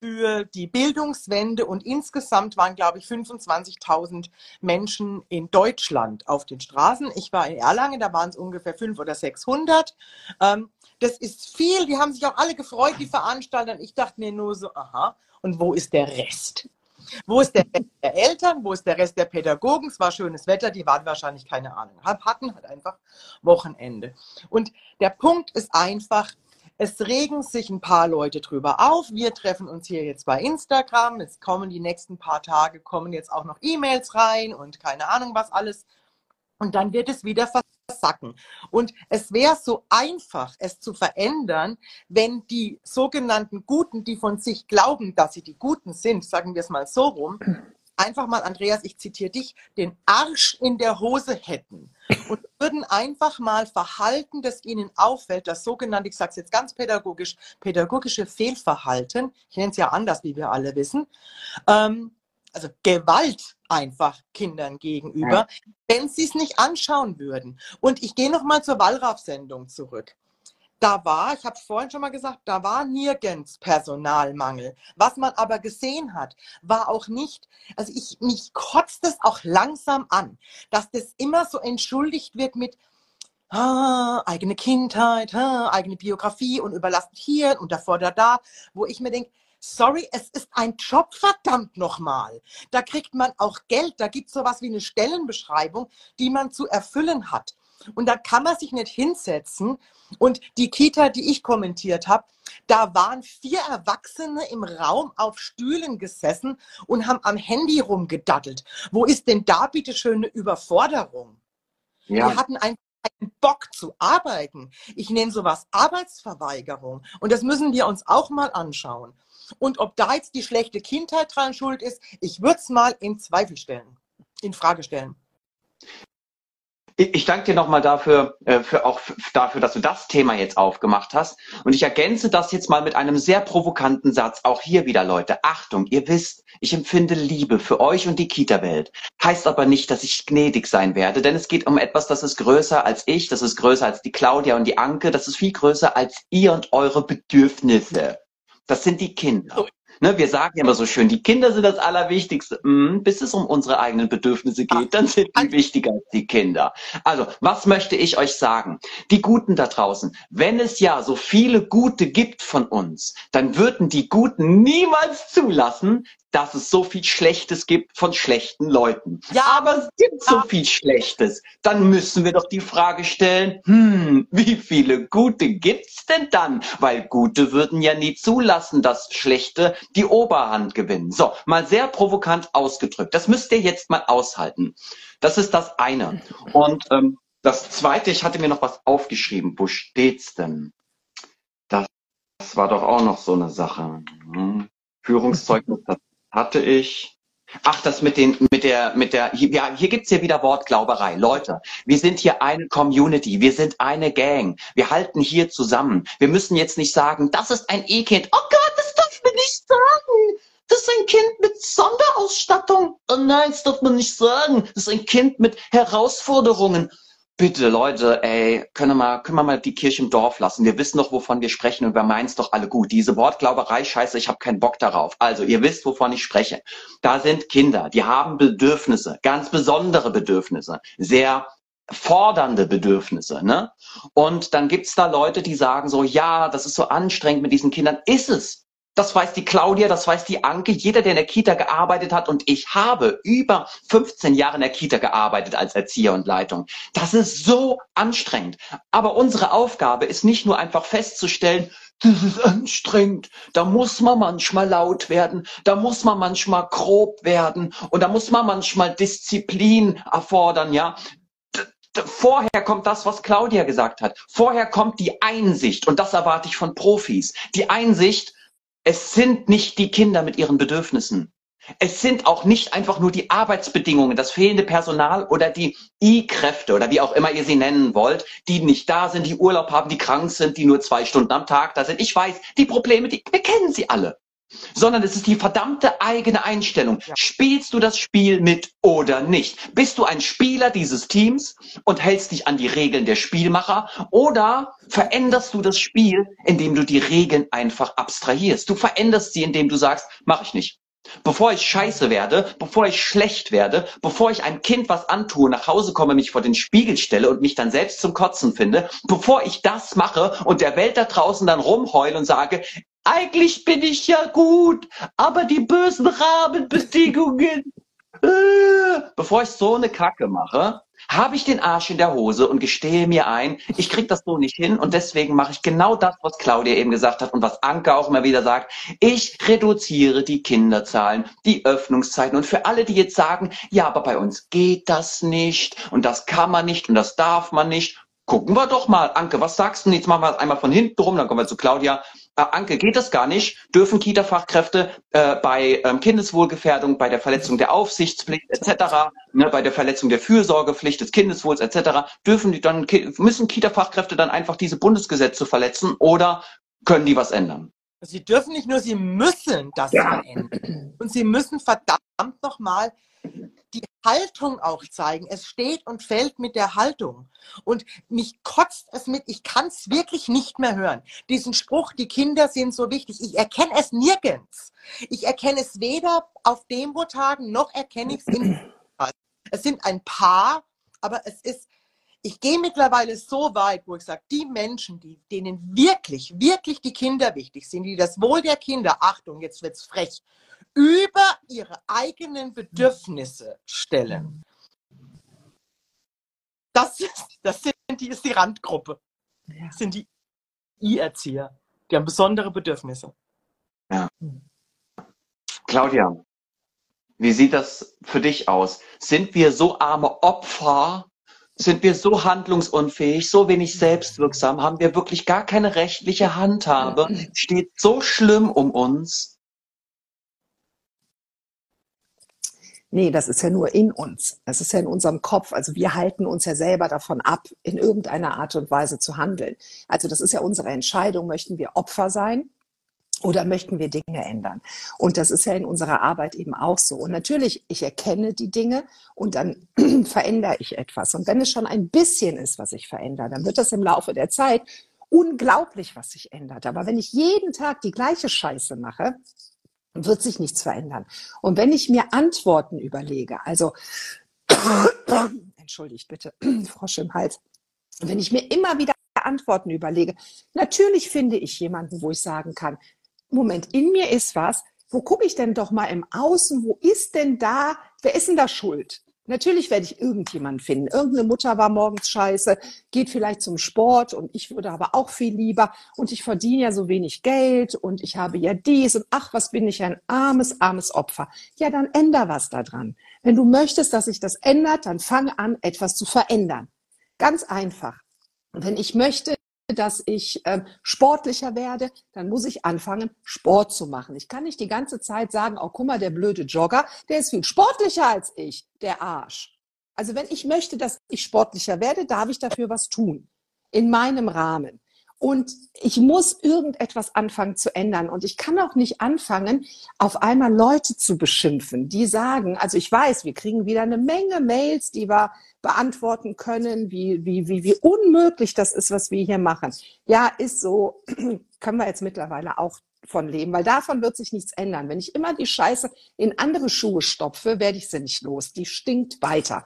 für die Bildungswende und insgesamt waren, glaube ich, 25.000 Menschen in Deutschland auf den Straßen. Ich war in Erlangen, da waren es ungefähr 500 oder 600. Ähm, das ist viel, die haben sich auch alle gefreut, die Veranstalter. Ich dachte mir nur so, aha, und wo ist der Rest? Wo ist der Rest der Eltern? Wo ist der Rest der Pädagogen? Es war schönes Wetter, die waren wahrscheinlich keine Ahnung, hatten halt einfach Wochenende. Und der Punkt ist einfach, es regen sich ein paar Leute drüber auf. Wir treffen uns hier jetzt bei Instagram. Es kommen die nächsten paar Tage, kommen jetzt auch noch E-Mails rein und keine Ahnung was alles. Und dann wird es wieder versacken. Und es wäre so einfach, es zu verändern, wenn die sogenannten Guten, die von sich glauben, dass sie die Guten sind, sagen wir es mal so rum, einfach mal, Andreas, ich zitiere dich, den Arsch in der Hose hätten und würden einfach mal Verhalten, das ihnen auffällt, das sogenannte, ich sage es jetzt ganz pädagogisch, pädagogische Fehlverhalten, ich nenne es ja anders, wie wir alle wissen, ähm, also Gewalt einfach Kindern gegenüber, ja. wenn sie es nicht anschauen würden. Und ich gehe nochmal zur Wallraff-Sendung zurück. Da war, ich habe es vorhin schon mal gesagt, da war nirgends Personalmangel. Was man aber gesehen hat, war auch nicht, also ich, mich kotzt es auch langsam an, dass das immer so entschuldigt wird mit, ah, eigene Kindheit, ah, eigene Biografie und überlastet hier und davor da da, wo ich mir denke, sorry, es ist ein Job, verdammt nochmal. Da kriegt man auch Geld, da gibt es sowas wie eine Stellenbeschreibung, die man zu erfüllen hat. Und da kann man sich nicht hinsetzen. Und die Kita, die ich kommentiert habe, da waren vier Erwachsene im Raum auf Stühlen gesessen und haben am Handy rumgedattelt. Wo ist denn da bitte schöne Überforderung? Ja. Wir hatten keinen Bock zu arbeiten. Ich nenne sowas Arbeitsverweigerung. Und das müssen wir uns auch mal anschauen. Und ob da jetzt die schlechte Kindheit dran schuld ist, ich würde es mal in Zweifel stellen, in Frage stellen. Ich danke dir nochmal dafür, äh, für auch dafür, dass du das Thema jetzt aufgemacht hast. Und ich ergänze das jetzt mal mit einem sehr provokanten Satz. Auch hier wieder, Leute. Achtung, ihr wisst, ich empfinde Liebe für euch und die Kita-Welt. Heißt aber nicht, dass ich gnädig sein werde, denn es geht um etwas, das ist größer als ich, das ist größer als die Claudia und die Anke, das ist viel größer als ihr und eure Bedürfnisse. Das sind die Kinder. Ne, wir sagen immer so schön, die Kinder sind das Allerwichtigste. Hm, bis es um unsere eigenen Bedürfnisse geht, dann sind die wichtiger als die Kinder. Also, was möchte ich euch sagen? Die Guten da draußen, wenn es ja so viele Gute gibt von uns, dann würden die Guten niemals zulassen, dass es so viel Schlechtes gibt von schlechten Leuten. Ja, aber es gibt so viel Schlechtes. Dann müssen wir doch die Frage stellen, hm, wie viele Gute gibt's denn dann? Weil Gute würden ja nie zulassen, dass Schlechte die Oberhand gewinnen. So, mal sehr provokant ausgedrückt. Das müsst ihr jetzt mal aushalten. Das ist das eine. Und ähm, das zweite, ich hatte mir noch was aufgeschrieben. Wo steht's denn? Das, das war doch auch noch so eine Sache. Hm. Führungszeugnis, das hatte ich. Ach, das mit den, mit der, mit der, ja, hier gibt's ja wieder Wortglauberei. Leute, wir sind hier eine Community, wir sind eine Gang, wir halten hier zusammen. Wir müssen jetzt nicht sagen, das ist ein E-Kind. Oh Gott, das dürfen wir nicht sagen. Das ist ein Kind mit Sonderausstattung. Oh nein, das darf man nicht sagen. Das ist ein Kind mit Herausforderungen. Bitte, Leute, ey, können wir, mal, können wir mal die Kirche im Dorf lassen? Wir wissen doch, wovon wir sprechen und wir meinen es doch alle gut. Diese Wortglauberei, scheiße, ich habe keinen Bock darauf. Also, ihr wisst, wovon ich spreche. Da sind Kinder, die haben Bedürfnisse, ganz besondere Bedürfnisse. Sehr fordernde Bedürfnisse, ne? Und dann gibt's da Leute, die sagen so, ja, das ist so anstrengend mit diesen Kindern. Ist es. Das weiß die Claudia, das weiß die Anke, jeder, der in der Kita gearbeitet hat. Und ich habe über 15 Jahre in der Kita gearbeitet als Erzieher und Leitung. Das ist so anstrengend. Aber unsere Aufgabe ist nicht nur einfach festzustellen, das ist anstrengend. Da muss man manchmal laut werden, da muss man manchmal grob werden und da muss man manchmal Disziplin erfordern, ja. Vorher kommt das, was Claudia gesagt hat. Vorher kommt die Einsicht und das erwarte ich von Profis. Die Einsicht, es sind nicht die Kinder mit ihren Bedürfnissen. Es sind auch nicht einfach nur die Arbeitsbedingungen, das fehlende Personal oder die I-Kräfte oder wie auch immer ihr sie nennen wollt, die nicht da sind, die Urlaub haben, die krank sind, die nur zwei Stunden am Tag da sind. Ich weiß, die Probleme, die, wir kennen sie alle. Sondern es ist die verdammte eigene Einstellung. Ja. Spielst du das Spiel mit oder nicht? Bist du ein Spieler dieses Teams und hältst dich an die Regeln der Spielmacher oder veränderst du das Spiel, indem du die Regeln einfach abstrahierst? Du veränderst sie, indem du sagst, mach ich nicht. Bevor ich scheiße werde, bevor ich schlecht werde, bevor ich einem Kind was antue, nach Hause komme, mich vor den Spiegel stelle und mich dann selbst zum Kotzen finde, bevor ich das mache und der Welt da draußen dann rumheule und sage, eigentlich bin ich ja gut, aber die bösen Rahmenbedingungen. Äh, bevor ich so eine Kacke mache, habe ich den Arsch in der Hose und gestehe mir ein, ich krieg das so nicht hin und deswegen mache ich genau das, was Claudia eben gesagt hat und was Anke auch immer wieder sagt. Ich reduziere die Kinderzahlen, die Öffnungszeiten und für alle, die jetzt sagen, ja, aber bei uns geht das nicht und das kann man nicht und das darf man nicht. Gucken wir doch mal, Anke, was sagst du? Jetzt machen wir es einmal von hinten rum, dann kommen wir zu Claudia. Äh, Anke, geht das gar nicht? Dürfen Kita-Fachkräfte äh, bei ähm, Kindeswohlgefährdung, bei der Verletzung der Aufsichtspflicht etc., ne, bei der Verletzung der Fürsorgepflicht des Kindeswohls etc., dürfen die dann müssen Kita-Fachkräfte dann einfach diese Bundesgesetze verletzen oder können die was ändern? Sie dürfen nicht nur, sie müssen das ja. verändern. Und sie müssen verdammt nochmal die Haltung auch zeigen. Es steht und fällt mit der Haltung. Und mich kotzt es mit, ich kann es wirklich nicht mehr hören. Diesen Spruch, die Kinder sind so wichtig. Ich erkenne es nirgends. Ich erkenne es weder auf Demo-Tagen noch erkenne ich es im. Es sind ein paar, aber es ist, ich gehe mittlerweile so weit, wo ich sage, die Menschen, die, denen wirklich, wirklich die Kinder wichtig sind, die das Wohl der Kinder, Achtung, jetzt wird es frech, über ihre eigenen Bedürfnisse stellen. Das, ist, das sind die, ist die Randgruppe. Ja. Das sind die I-Erzieher. Die haben besondere Bedürfnisse. Ja. Claudia, wie sieht das für dich aus? Sind wir so arme Opfer? Sind wir so handlungsunfähig, so wenig selbstwirksam? Haben wir wirklich gar keine rechtliche Handhabe? Steht so schlimm um uns? Nee, das ist ja nur in uns. Das ist ja in unserem Kopf. Also wir halten uns ja selber davon ab, in irgendeiner Art und Weise zu handeln. Also das ist ja unsere Entscheidung. Möchten wir Opfer sein? Oder möchten wir Dinge ändern? Und das ist ja in unserer Arbeit eben auch so. Und natürlich, ich erkenne die Dinge und dann verändere ich etwas. Und wenn es schon ein bisschen ist, was ich verändere, dann wird das im Laufe der Zeit unglaublich, was sich ändert. Aber wenn ich jeden Tag die gleiche Scheiße mache, wird sich nichts verändern. Und wenn ich mir Antworten überlege, also entschuldigt bitte, Frosch im Hals, wenn ich mir immer wieder Antworten überlege, natürlich finde ich jemanden, wo ich sagen kann, Moment, in mir ist was, wo gucke ich denn doch mal im Außen, wo ist denn da, wer ist denn da schuld? Natürlich werde ich irgendjemanden finden. Irgendeine Mutter war morgens scheiße, geht vielleicht zum Sport und ich würde aber auch viel lieber und ich verdiene ja so wenig Geld und ich habe ja dies und ach, was bin ich ein armes, armes Opfer. Ja, dann änder was daran. Wenn du möchtest, dass sich das ändert, dann fang an, etwas zu verändern. Ganz einfach. Und wenn ich möchte, dass ich äh, sportlicher werde, dann muss ich anfangen, Sport zu machen. Ich kann nicht die ganze Zeit sagen, oh, guck mal, der blöde Jogger, der ist viel sportlicher als ich, der Arsch. Also wenn ich möchte, dass ich sportlicher werde, darf ich dafür was tun. In meinem Rahmen. Und ich muss irgendetwas anfangen zu ändern. Und ich kann auch nicht anfangen, auf einmal Leute zu beschimpfen, die sagen, also ich weiß, wir kriegen wieder eine Menge Mails, die wir beantworten können, wie, wie, wie, wie unmöglich das ist, was wir hier machen. Ja, ist so, können wir jetzt mittlerweile auch von leben, weil davon wird sich nichts ändern. Wenn ich immer die Scheiße in andere Schuhe stopfe, werde ich sie nicht los. Die stinkt weiter.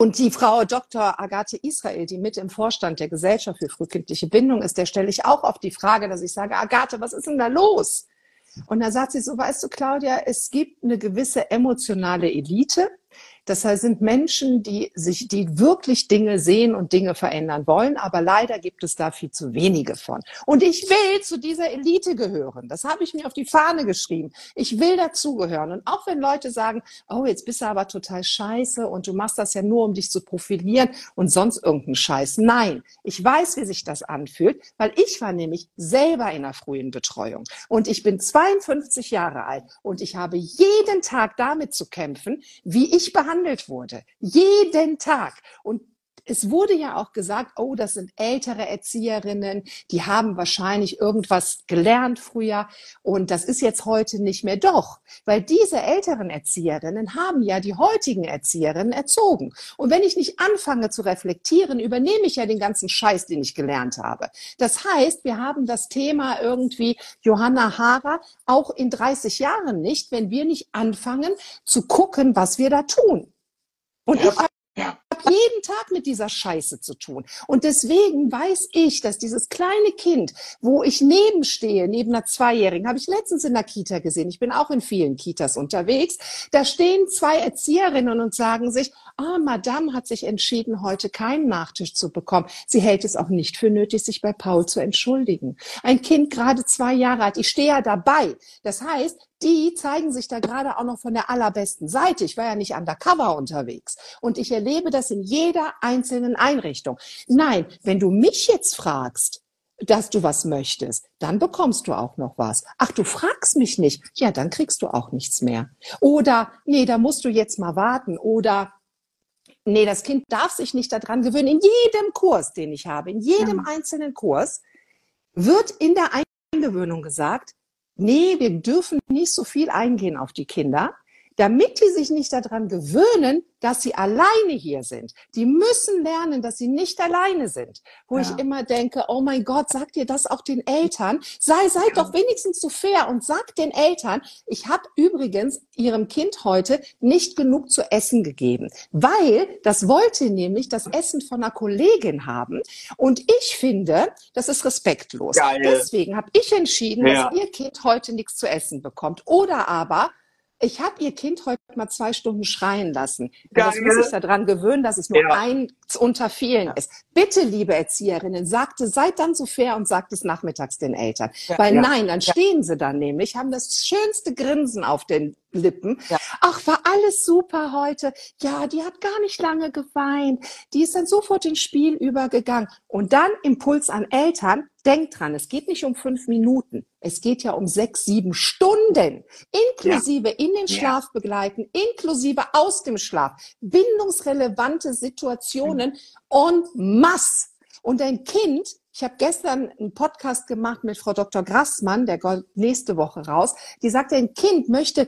Und die Frau Dr. Agathe Israel, die mit im Vorstand der Gesellschaft für frühkindliche Bindung ist, der stelle ich auch auf die Frage, dass ich sage, Agathe, was ist denn da los? Und da sagt sie so, weißt du, Claudia, es gibt eine gewisse emotionale Elite, das heißt, sind Menschen, die sich, die wirklich Dinge sehen und Dinge verändern wollen, aber leider gibt es da viel zu wenige von. Und ich will zu dieser Elite gehören. Das habe ich mir auf die Fahne geschrieben. Ich will dazugehören. Und auch wenn Leute sagen, oh, jetzt bist du aber total scheiße und du machst das ja nur, um dich zu profilieren und sonst irgendeinen Scheiß. Nein, ich weiß, wie sich das anfühlt, weil ich war nämlich selber in der frühen Betreuung. Und ich bin 52 Jahre alt und ich habe jeden Tag damit zu kämpfen, wie ich behandelt behandelt wurde. Jeden Tag. Und es wurde ja auch gesagt, oh, das sind ältere Erzieherinnen, die haben wahrscheinlich irgendwas gelernt früher und das ist jetzt heute nicht mehr. Doch, weil diese älteren Erzieherinnen haben ja die heutigen Erzieherinnen erzogen. Und wenn ich nicht anfange zu reflektieren, übernehme ich ja den ganzen Scheiß, den ich gelernt habe. Das heißt, wir haben das Thema irgendwie Johanna Hara auch in 30 Jahren nicht, wenn wir nicht anfangen zu gucken, was wir da tun. Und ich. Habe jeden Tag mit dieser Scheiße zu tun. Und deswegen weiß ich, dass dieses kleine Kind, wo ich nebenstehe, neben einer Zweijährigen, habe ich letztens in der Kita gesehen. Ich bin auch in vielen Kitas unterwegs. Da stehen zwei Erzieherinnen und sagen sich, ah, oh, Madame hat sich entschieden, heute keinen Nachtisch zu bekommen. Sie hält es auch nicht für nötig, sich bei Paul zu entschuldigen. Ein Kind gerade zwei Jahre alt. Ich stehe ja dabei. Das heißt, die zeigen sich da gerade auch noch von der allerbesten Seite. Ich war ja nicht undercover unterwegs. Und ich erlebe das in jeder einzelnen Einrichtung. Nein, wenn du mich jetzt fragst, dass du was möchtest, dann bekommst du auch noch was. Ach, du fragst mich nicht. Ja, dann kriegst du auch nichts mehr. Oder, nee, da musst du jetzt mal warten. Oder, nee, das Kind darf sich nicht daran gewöhnen. In jedem Kurs, den ich habe, in jedem ja. einzelnen Kurs, wird in der Eingewöhnung gesagt, nee, wir dürfen nicht so viel eingehen auf die Kinder, damit die sich nicht daran gewöhnen, dass sie alleine hier sind. Die müssen lernen, dass sie nicht alleine sind. Wo ja. ich immer denke, oh mein Gott, sagt ihr das auch den Eltern? Sei, seid ja. doch wenigstens so fair und sagt den Eltern, ich habe übrigens ihrem Kind heute nicht genug zu essen gegeben, weil das wollte nämlich das Essen von einer Kollegin haben. Und ich finde, das ist respektlos. Geil. Deswegen habe ich entschieden, ja. dass ihr Kind heute nichts zu essen bekommt. Oder aber, ich habe ihr Kind heute mal zwei Stunden schreien lassen. Ja, das muss sich daran gewöhnen, dass es nur ja. eins unter vielen ist. Bitte, liebe Erzieherinnen, sagte, seid dann so fair und sagt es nachmittags den Eltern. Ja, Weil nein, dann stehen sie dann nämlich, haben das schönste Grinsen auf den Lippen. Ja. Ach, war alles super heute. Ja, die hat gar nicht lange geweint. Die ist dann sofort ins Spiel übergegangen. Und dann Impuls an Eltern. Denkt dran, es geht nicht um fünf Minuten. Es geht ja um sechs, sieben Stunden. Inklusive ja. in den Schlaf ja. begleiten, inklusive aus dem Schlaf. Bindungsrelevante Situationen en masse. Und ein Kind ich habe gestern einen Podcast gemacht mit Frau Dr. Grassmann, der kommt nächste Woche raus. Die sagte, ein Kind möchte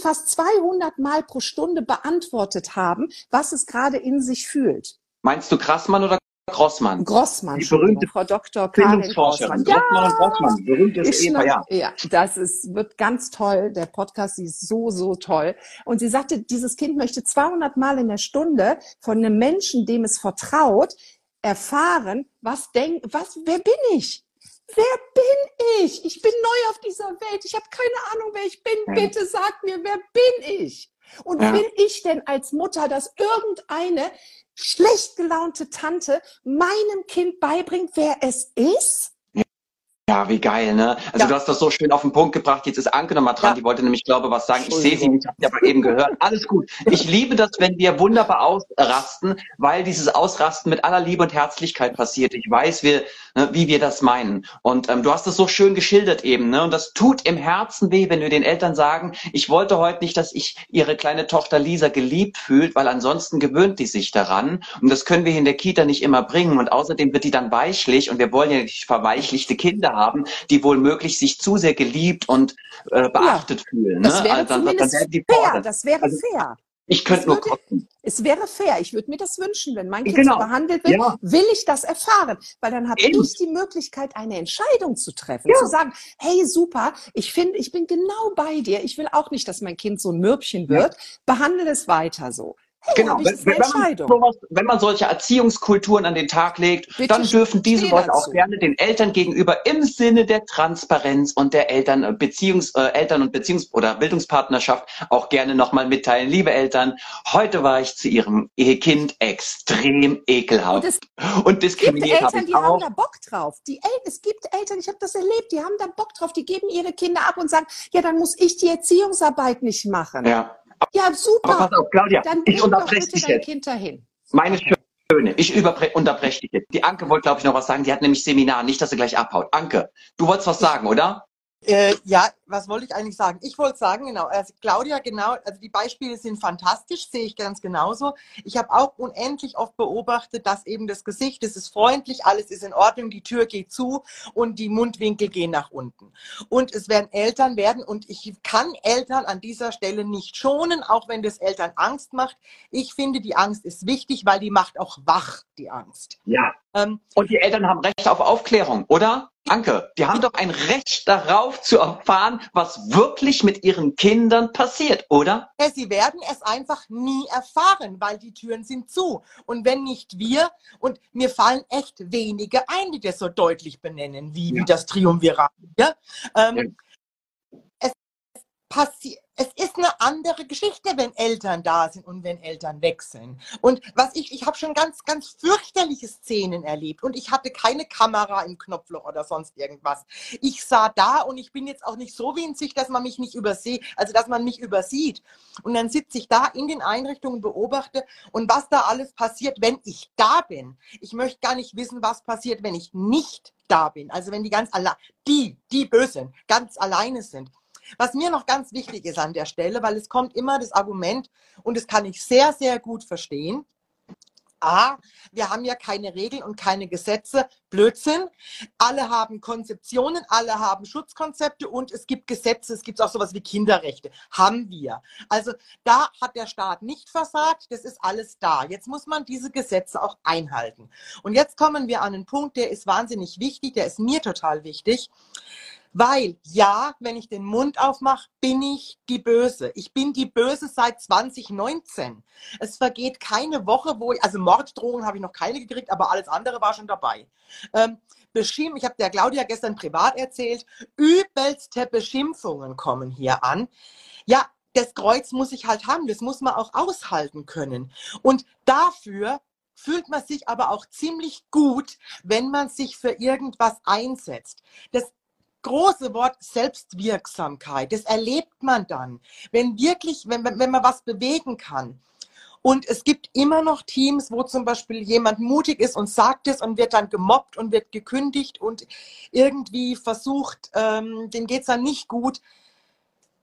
fast 200 Mal pro Stunde beantwortet haben, was es gerade in sich fühlt. Meinst du Grassmann oder Grossmann. Grossmann, die berühmte Frau Dr. Karin Grossmann. Ja, Grossmann und Grossmann, berühmtes Ehepaar, ja. Ja, das ist, wird ganz toll. Der Podcast, sie ist so, so toll. Und sie sagte, dieses Kind möchte 200 Mal in der Stunde von einem Menschen, dem es vertraut, erfahren, was denk, was, wer bin ich? Wer bin ich? Ich bin neu auf dieser Welt. Ich habe keine Ahnung, wer ich bin. Bitte sag mir, wer bin ich? Und ja. will ich denn als Mutter, dass irgendeine schlecht gelaunte Tante meinem Kind beibringt, wer es ist? Ja, wie geil, ne? Also ja. du hast das so schön auf den Punkt gebracht. Jetzt ist Anke nochmal dran. Ja. Die wollte nämlich, glaube was sagen. Ich sehe sie nicht, habe sie aber eben gehört. Alles gut. Ich liebe das, wenn wir wunderbar ausrasten, weil dieses Ausrasten mit aller Liebe und Herzlichkeit passiert. Ich weiß, wir, ne, wie wir das meinen. Und ähm, du hast es so schön geschildert eben, ne? Und das tut im Herzen weh, wenn wir den Eltern sagen, ich wollte heute nicht, dass ich ihre kleine Tochter Lisa geliebt fühlt, weil ansonsten gewöhnt die sich daran. Und das können wir in der Kita nicht immer bringen. Und außerdem wird die dann weichlich. Und wir wollen ja nicht verweichlichte Kinder haben, die wohl möglich sich zu sehr geliebt und äh, beachtet ja, fühlen. Ne? Das wäre also, zumindest dann, dann fair. Das wäre also, fair. Ich könnte nur kotzen. Es wäre fair. Ich würde mir das wünschen, wenn mein Kind genau. so behandelt wird, ja. will ich das erfahren, weil dann habe ich die Möglichkeit, eine Entscheidung zu treffen, ja. zu sagen, hey super, ich finde, ich bin genau bei dir. Ich will auch nicht, dass mein Kind so ein Mürbchen wird. Ja. Behandle es weiter so Genau, wenn, wenn, man sowas, wenn man solche Erziehungskulturen an den Tag legt, Bitte dann dürfen diese Leute auch gerne den Eltern gegenüber im Sinne der Transparenz und der Eltern äh, Beziehungs äh, Eltern und Beziehungs oder Bildungspartnerschaft auch gerne nochmal mitteilen. Liebe Eltern, heute war ich zu ihrem Kind extrem ekelhaft Und es und gibt diskriminiert habe Eltern, ich die haben da Bock drauf. Die El es gibt Eltern, ich habe das erlebt, die haben da Bock drauf. Die geben ihre Kinder ab und sagen, ja, dann muss ich die Erziehungsarbeit nicht machen. Ja, Ja, aber super. pass auf, Claudia, Dann ich unterbreche dich dein jetzt. Kind dahin. Meine Schöne, ich unterbreche dich jetzt. Die Anke wollte, glaube ich, noch was sagen. Die hat nämlich Seminar, nicht, dass sie gleich abhaut. Anke, du wolltest was sagen, oder? Äh, ja, was wollte ich eigentlich sagen? Ich wollte sagen, genau, also Claudia, genau, also die Beispiele sind fantastisch, sehe ich ganz genauso. Ich habe auch unendlich oft beobachtet, dass eben das Gesicht, es ist freundlich, alles ist in Ordnung, die Tür geht zu und die Mundwinkel gehen nach unten. Und es werden Eltern werden, und ich kann Eltern an dieser Stelle nicht schonen, auch wenn das Eltern Angst macht. Ich finde, die Angst ist wichtig, weil die macht auch wach, die Angst. Ja. Ähm, Und die Eltern haben Recht auf Aufklärung, oder? Anke, die haben doch ein Recht darauf zu erfahren, was wirklich mit ihren Kindern passiert, oder? Ja, sie werden es einfach nie erfahren, weil die Türen sind zu. Und wenn nicht wir, und mir fallen echt wenige ein, die das so deutlich benennen, wie, Ja. wie das Triumvirat. Ja? Ähm, passi es ist eine andere Geschichte, wenn Eltern da sind und wenn Eltern wechseln. Und was ich, ich habe schon ganz, ganz fürchterliche Szenen erlebt und ich hatte keine Kamera im Knopfloch oder sonst irgendwas. Ich sah da und ich bin jetzt auch nicht so winzig, dass man mich nicht übersieht, also dass man mich übersieht. Und dann sitze ich da in den Einrichtungen, beobachte und was da alles passiert, wenn ich da bin. Ich möchte gar nicht wissen, was passiert, wenn ich nicht da bin. Also wenn die ganz allein, die, die Bösen, ganz alleine sind. Was mir noch ganz wichtig ist an der Stelle, weil es kommt immer das Argument, und das kann ich sehr, sehr gut verstehen. A, wir haben ja keine Regeln und keine Gesetze. Blödsinn. Alle haben Konzeptionen, alle haben Schutzkonzepte und es gibt Gesetze, es gibt auch sowas wie Kinderrechte. Haben wir. Also da hat der Staat nicht versagt, das ist alles da. Jetzt muss man diese Gesetze auch einhalten. Und jetzt kommen wir an einen Punkt, der ist wahnsinnig wichtig, der ist mir total wichtig. Weil ja, wenn ich den Mund aufmache, bin ich die Böse. Ich bin die Böse seit 2019. Es vergeht keine Woche, wo ich, also Morddrohungen habe ich noch keine gekriegt, aber alles andere war schon dabei. Ähm, Beschimpf, ich habe der Claudia gestern privat erzählt, übelste Beschimpfungen kommen hier an. Ja, das Kreuz muss ich halt haben, das muss man auch aushalten können. Und dafür fühlt man sich aber auch ziemlich gut, wenn man sich für irgendwas einsetzt. Das große Wort Selbstwirksamkeit, das erlebt man dann, wenn wirklich, wenn, wenn man was bewegen kann. Und es gibt immer noch Teams, wo zum Beispiel jemand mutig ist und sagt es und wird dann gemobbt und wird gekündigt und irgendwie versucht, ähm, dem geht es dann nicht gut.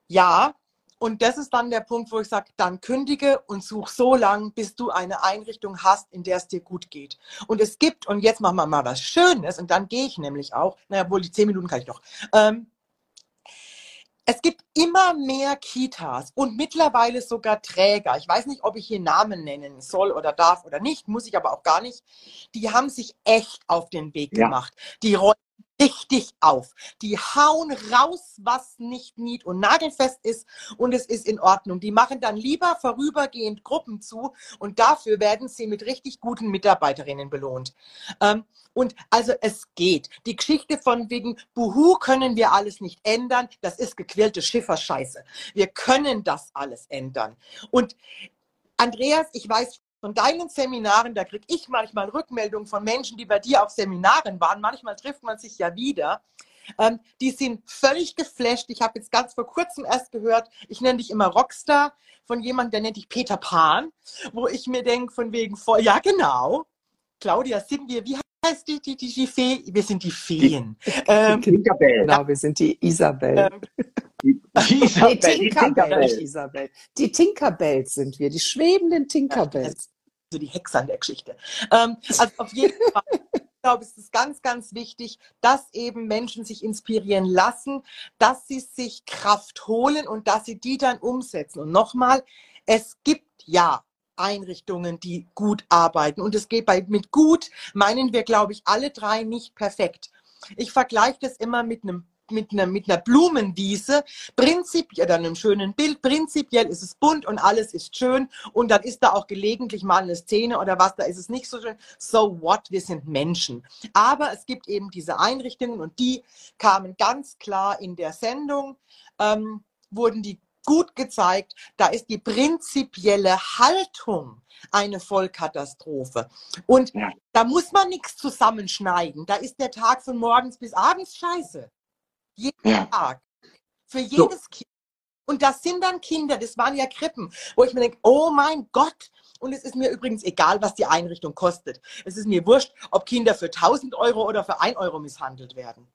Ja, und das ist dann der Punkt, wo ich sage, dann kündige und such so lang, bis du eine Einrichtung hast, in der es dir gut geht. Und es gibt, und jetzt machen wir mal was Schönes, und dann gehe ich nämlich auch, naja, wohl die zehn Minuten kann ich noch. Ähm, es gibt immer mehr Kitas und mittlerweile sogar Träger. Ich weiß nicht, ob ich hier Namen nennen soll oder darf oder nicht, muss ich aber auch gar nicht. Die haben sich echt auf den Weg Ja. gemacht. Die räumen richtig auf. Die hauen raus, was nicht nied- und nagelfest ist und es ist in Ordnung. Die machen dann lieber vorübergehend Gruppen zu und dafür werden sie mit richtig guten Mitarbeiterinnen belohnt. Ähm, und also es geht. Die Geschichte von wegen Buhu können wir alles nicht ändern, das ist gequirlte Schifferscheiße. Wir können das alles ändern. Und Andreas, ich weiß von deinen Seminaren, da kriege ich manchmal Rückmeldungen von Menschen, die bei dir auf Seminaren waren. Manchmal trifft man sich ja wieder. Ähm, die sind völlig geflasht. Ich habe jetzt ganz vor kurzem erst gehört, ich nenne dich immer Rockstar, von jemandem, der nennt dich Peter Pan, wo ich mir denke, von wegen, voll, ja genau, Claudia, sind wir, wie heißt die, die, die, die Fee? Wir sind die Feen. Ähm, Tinkerbell. Genau, wir sind die Isabel. ähm, Die die Tinkerbell, nicht Tinkerbell. Die Tinkerbells sind wir, die schwebenden Tinkerbells. So die Hexe an der Geschichte. Ähm, also auf jeden Fall, ich glaube, es ist ganz, ganz wichtig, dass eben Menschen sich inspirieren lassen, dass sie sich Kraft holen und dass sie die dann umsetzen. Und nochmal, es gibt ja Einrichtungen, die gut arbeiten. Und es geht bei, mit gut, meinen wir, glaube ich, alle drei nicht perfekt. Ich vergleiche das immer mit einem mit einer, mit einer Blumenwiese, prinzipiell, oder einem schönen Bild, prinzipiell ist es bunt und alles ist schön und dann ist da auch gelegentlich mal eine Szene oder was, da ist es nicht so schön. So what, wir sind Menschen. Aber es gibt eben diese Einrichtungen und die kamen ganz klar in der Sendung, ähm, wurden die gut gezeigt, da ist die prinzipielle Haltung eine Vollkatastrophe. Und ja. da muss man nichts zusammenschneiden. Da ist der Tag von morgens bis abends scheiße. Jeden ja. Tag. Für jedes so. Kind. Und das sind dann Kinder, das waren ja Krippen, wo ich mir denke, oh mein Gott. Und es ist mir übrigens egal, was die Einrichtung kostet. Es ist mir wurscht, ob Kinder für 1000 Euro oder für 1 Euro misshandelt werden.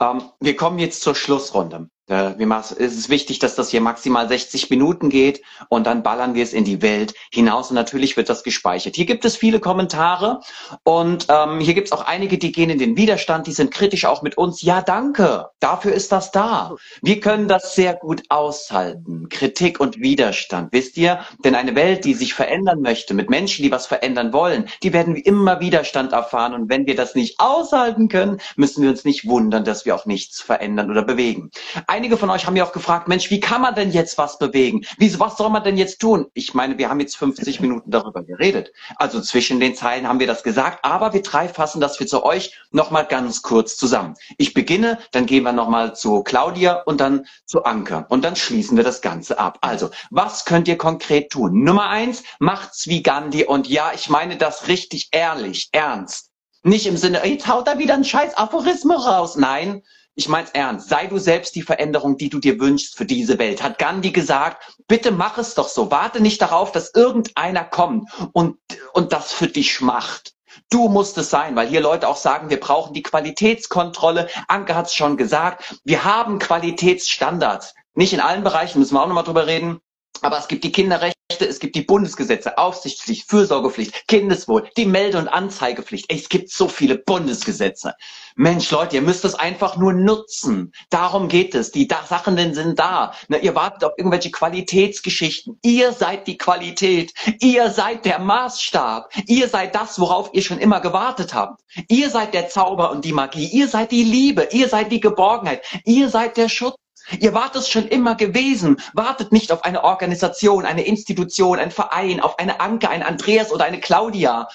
Ähm, wir kommen jetzt zur Schlussrunde. Äh, es ist wichtig, dass das hier maximal 60 Minuten geht und dann ballern wir es in die Welt hinaus und natürlich wird das gespeichert. Hier gibt es viele Kommentare und ähm, hier gibt es auch einige, die gehen in den Widerstand, die sind kritisch auch mit uns. Ja, danke, dafür ist das da. Wir können das sehr gut aushalten. Kritik und Widerstand, wisst ihr? Denn eine Welt, die sich verändern möchte, mit Menschen, die was verändern wollen, die werden immer Widerstand erfahren und wenn wir das nicht aushalten können, müssen wir uns nicht wundern, dass wir auch nichts verändern oder bewegen einige von euch haben mir auch gefragt, Mensch, wie kann man denn jetzt was bewegen? Wie, was soll man denn jetzt tun? Ich meine, wir haben jetzt 50 Minuten darüber geredet. Also zwischen den Zeilen haben wir das gesagt, aber wir drei fassen das für zu euch nochmal ganz kurz zusammen. Ich beginne, dann gehen wir nochmal zu Claudia und dann zu Anke und dann schließen wir das Ganze ab. Also, was könnt ihr konkret tun? Nummer eins, macht's wie Gandhi und ja, ich meine das richtig ehrlich, ernst. Nicht im Sinne, jetzt haut da wieder ein scheiß Aphorismus raus. Nein, ich mein's ernst. Sei du selbst die Veränderung, die du dir wünschst für diese Welt. Hat Gandhi gesagt, bitte mach es doch so. Warte nicht darauf, dass irgendeiner kommt und, und das für dich macht. Du musst es sein, weil hier Leute auch sagen, wir brauchen die Qualitätskontrolle. Anke hat es schon gesagt. Wir haben Qualitätsstandards. Nicht in allen Bereichen, müssen wir auch nochmal drüber reden. Aber es gibt die Kinderrechte, es gibt die Bundesgesetze, Aufsichtspflicht, Fürsorgepflicht, Kindeswohl, die Melde- und Anzeigepflicht. Es gibt so viele Bundesgesetze. Mensch, Leute, ihr müsst es einfach nur nutzen. Darum geht es. Die da Sachen sind da. Na, ihr wartet auf irgendwelche Qualitätsgeschichten. Ihr seid die Qualität. Ihr seid der Maßstab. Ihr seid das, worauf ihr schon immer gewartet habt. Ihr seid der Zauber und die Magie. Ihr seid die Liebe. Ihr seid die Geborgenheit. Ihr seid der Schutz. Ihr wart es schon immer gewesen. Wartet nicht auf eine Organisation, eine Institution, ein Verein, auf eine Anke, ein Andreas oder eine Claudia.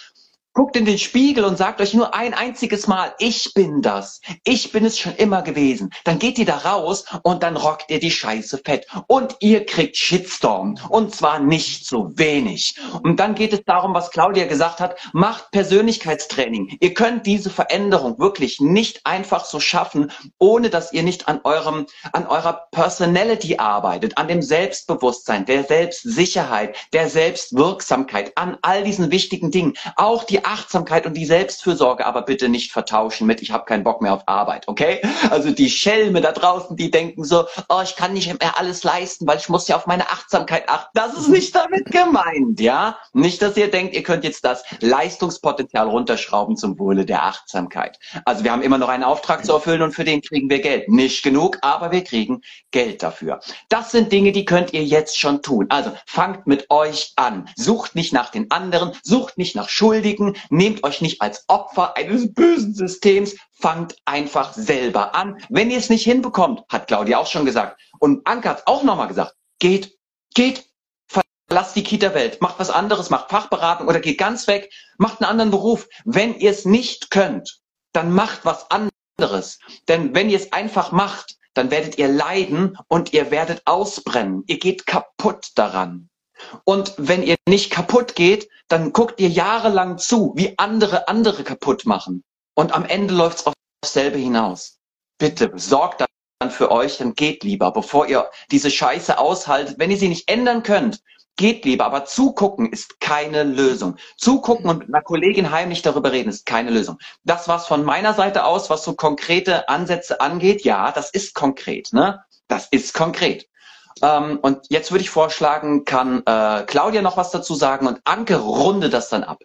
Guckt in den Spiegel und sagt euch nur ein einziges Mal, ich bin das. Ich bin es schon immer gewesen. Dann geht ihr da raus und dann rockt ihr die Scheiße fett. Und ihr kriegt Shitstorm. Und zwar nicht so wenig. Und dann geht es darum, was Claudia gesagt hat, macht Persönlichkeitstraining. Ihr könnt diese Veränderung wirklich nicht einfach so schaffen, ohne dass ihr nicht an eurem, an eurer Personality arbeitet, an dem Selbstbewusstsein, der Selbstsicherheit, der Selbstwirksamkeit, an all diesen wichtigen Dingen. Auch die Achtsamkeit und die Selbstfürsorge aber bitte nicht vertauschen mit, ich habe keinen Bock mehr auf Arbeit, okay? Also die Schelme da draußen, die denken so, oh, ich kann nicht mehr alles leisten, weil ich muss ja auf meine Achtsamkeit achten. Das ist nicht damit gemeint, ja? Nicht, dass ihr denkt, ihr könnt jetzt das Leistungspotenzial runterschrauben zum Wohle der Achtsamkeit. Also wir haben immer noch einen Auftrag zu erfüllen und für den kriegen wir Geld. Nicht genug, aber wir kriegen Geld dafür. Das sind Dinge, die könnt ihr jetzt schon tun. Also fangt mit euch an. Sucht nicht nach den anderen, sucht nicht nach Schuldigen, nehmt euch nicht als Opfer eines bösen Systems, fangt einfach selber an. Wenn ihr es nicht hinbekommt, hat Claudia auch schon gesagt, und Anke hat auch nochmal gesagt, geht, geht, verlasst die Kita-Welt, macht was anderes, macht Fachberatung oder geht ganz weg, macht einen anderen Beruf. Wenn ihr es nicht könnt, dann macht was anderes. Denn wenn ihr es einfach macht, dann werdet ihr leiden und ihr werdet ausbrennen. Ihr geht kaputt daran. Und wenn ihr nicht kaputt geht, dann guckt ihr jahrelang zu, wie andere andere kaputt machen. Und am Ende läuft es auf dasselbe hinaus. Bitte sorgt dann für euch, dann geht lieber, bevor ihr diese Scheiße aushaltet. Wenn ihr sie nicht ändern könnt, geht lieber. Aber zugucken ist keine Lösung. Zugucken und mit einer Kollegin heimlich darüber reden ist keine Lösung. Das war's von meiner Seite aus, was so konkrete Ansätze angeht. Ja, das ist konkret, ne? Das ist konkret. Ähm, und jetzt würde ich vorschlagen, kann äh, Claudia noch was dazu sagen und Anke runde das dann ab.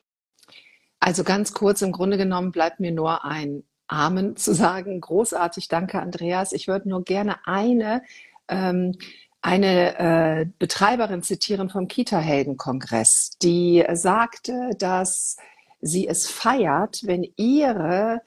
Also ganz kurz, im Grunde genommen bleibt mir nur ein Amen zu sagen. Großartig, danke Andreas. Ich würde nur gerne eine, ähm, eine äh, Betreiberin zitieren vom Kita-Helden-Kongress, die sagte, dass sie es feiert, wenn ihre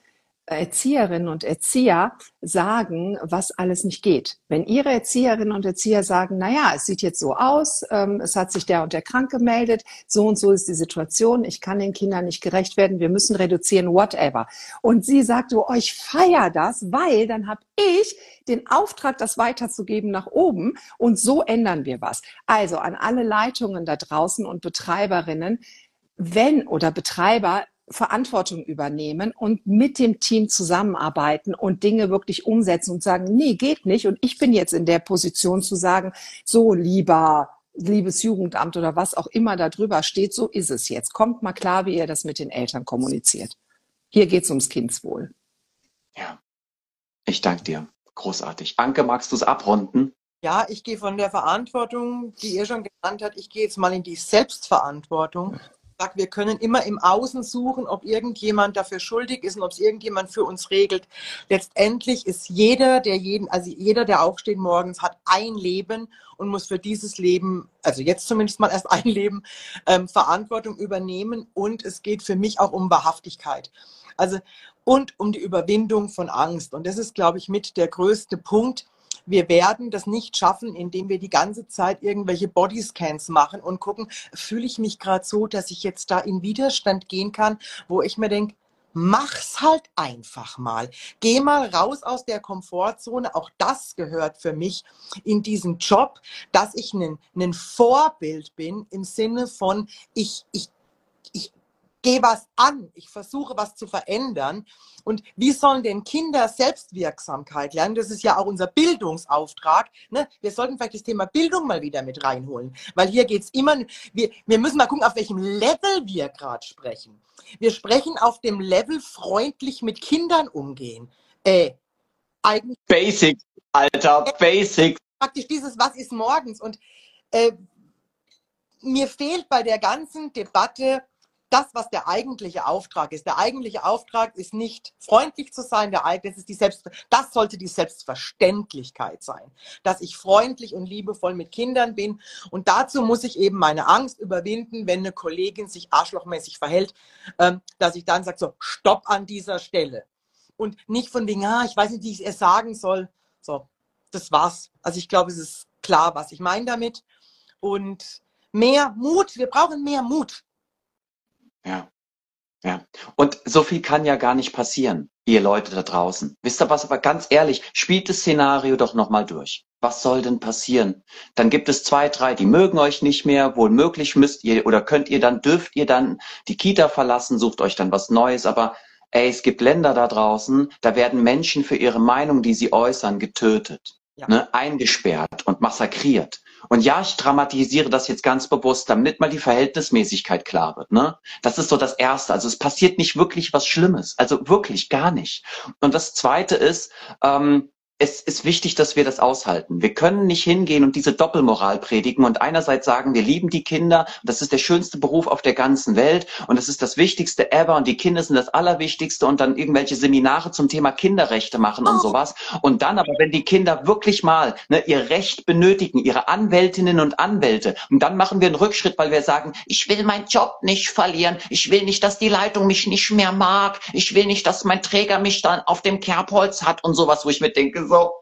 Erzieherinnen und Erzieher sagen, was alles nicht geht. Wenn Ihre Erzieherinnen und Erzieher sagen, na ja, es sieht jetzt so aus, ähm, es hat sich der und der krank gemeldet, so und so ist die Situation, ich kann den Kindern nicht gerecht werden, wir müssen reduzieren, whatever. Und sie sagt, oh, ich feier das, weil dann habe ich den Auftrag, das weiterzugeben nach oben und so ändern wir was. Also an alle Leitungen da draußen und Betreiberinnen, wenn oder Betreiber Verantwortung übernehmen und mit dem Team zusammenarbeiten und Dinge wirklich umsetzen und sagen, nee, geht nicht. Und ich bin jetzt in der Position zu sagen, so lieber liebes Jugendamt oder was auch immer da drüber steht, so ist es jetzt. Kommt mal klar, wie ihr das mit den Eltern kommuniziert. Hier geht es ums Kindswohl. Ja, ich danke dir. Großartig. Anke, magst du es abrunden? Ja, ich gehe von der Verantwortung, die ihr schon genannt habt, ich gehe jetzt mal in die Selbstverantwortung sage, wir können immer im Außen suchen, ob irgendjemand dafür schuldig ist und ob es irgendjemand für uns regelt. Letztendlich ist jeder, der jeden, also jeder, der aufsteht morgens, hat ein Leben und muss für dieses Leben, also jetzt zumindest mal erst ein Leben, ähm, Verantwortung übernehmen. Und es geht für mich auch um Wahrhaftigkeit. Also und um die Überwindung von Angst. Und das ist, glaube ich, mit der größte Punkt wir werden das nicht schaffen, indem wir die ganze Zeit irgendwelche Bodyscans machen und gucken, fühle ich mich gerade so, dass ich jetzt da in Widerstand gehen kann, wo ich mir denke, mach's halt einfach mal. Geh mal raus aus der Komfortzone. Auch das gehört für mich in diesen Job, dass ich ein, Vorbild bin im Sinne von, ich, ich gehe was an, ich versuche was zu verändern. Und wie sollen denn Kinder Selbstwirksamkeit lernen? Das ist ja auch unser Bildungsauftrag. Ne? Wir sollten vielleicht das Thema Bildung mal wieder mit reinholen, weil hier geht es immer, wir, wir müssen mal gucken, auf welchem Level wir gerade sprechen. Wir sprechen auf dem Level von mit Kindern umgehen. Äh, eigentlich Basic, Alter, äh, Basic. Praktisch dieses Was ist morgens. Und äh, mir fehlt bei der ganzen Debatte das, was der eigentliche Auftrag ist. Der eigentliche Auftrag ist nicht freundlich zu sein, der das ist die Selbst, das sollte die Selbstverständlichkeit sein, dass ich freundlich und liebevoll mit Kindern bin. Und dazu muss ich eben meine Angst überwinden, wenn eine Kollegin sich arschlochmäßig verhält, ähm, dass ich dann sage, so, stopp an dieser Stelle. Und nicht von wegen, ah, ich weiß nicht, wie ich es sagen soll. So, das war's. Also ich glaube, es ist klar, was ich meine damit. Und mehr Mut, wir brauchen mehr Mut ja. Ja. Und so viel kann ja gar nicht passieren, ihr Leute da draußen. Wisst ihr was, aber ganz ehrlich, spielt das Szenario doch nochmal durch. Was soll denn passieren? Dann gibt es zwei, drei, die mögen euch nicht mehr. Wohl möglich müsst ihr oder könnt ihr dann, dürft ihr dann die Kita verlassen, sucht euch dann was Neues. Aber ey, es gibt Länder da draußen, da werden Menschen für ihre Meinung, die sie äußern, getötet, ja. ne, eingesperrt und massakriert. Und ja, ich dramatisiere das jetzt ganz bewusst, damit mal die Verhältnismäßigkeit klar wird. Ne? Das ist so das Erste. Also es passiert nicht wirklich was Schlimmes. Also wirklich gar nicht. Und das Zweite ist, ähm, es ist wichtig, dass wir das aushalten. Wir können nicht hingehen und diese Doppelmoral predigen und einerseits sagen, wir lieben die Kinder, das ist der schönste Beruf auf der ganzen Welt und das ist das Wichtigste ever und die Kinder sind das Allerwichtigste und dann irgendwelche Seminare zum Thema Kinderrechte machen und oh. sowas. Und dann aber, wenn die Kinder wirklich mal ne, ihr Recht benötigen, ihre Anwältinnen und Anwälte, und dann machen wir einen Rückschritt, weil wir sagen, ich will meinen Job nicht verlieren, ich will nicht, dass die Leitung mich nicht mehr mag, ich will nicht, dass mein Träger mich dann auf dem Kerbholz hat und sowas, wo ich mir denke, so.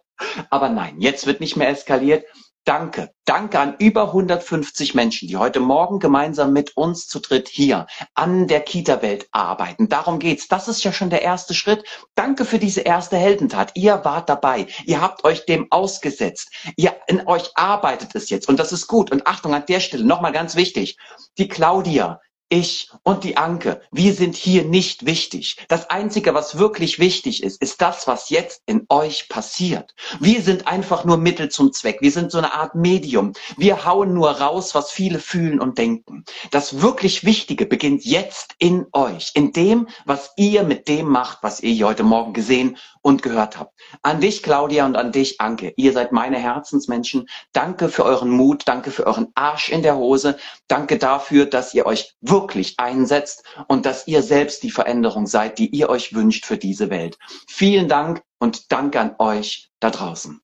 Aber nein, jetzt wird nicht mehr eskaliert. Danke. Danke an über 150 Menschen, die heute Morgen gemeinsam mit uns zu dritt hier an der Kita-Welt arbeiten. Darum geht's. Das ist ja schon der erste Schritt. Danke für diese erste Heldentat. Ihr wart dabei. Ihr habt euch dem ausgesetzt. Ihr in euch arbeitet es jetzt. Und das ist gut. Und Achtung an der Stelle. Nochmal ganz wichtig. Die Claudia, ich und die Anke, wir sind hier nicht wichtig. Das Einzige, was wirklich wichtig ist, ist das, was jetzt in euch passiert. Wir sind einfach nur Mittel zum Zweck. Wir sind so eine Art Medium. Wir hauen nur raus, was viele fühlen und denken. Das wirklich Wichtige beginnt jetzt in euch, in dem, was ihr mit dem macht, was ihr hier heute Morgen gesehen und gehört habt. An dich, Claudia, und an dich, Anke. Ihr seid meine Herzensmenschen. Danke für euren Mut. Danke für euren Arsch in der Hose. Danke dafür, dass ihr euch wirklich einsetzt und dass ihr selbst die Veränderung seid, die ihr euch wünscht für diese Welt. Vielen Dank und danke an euch da draußen.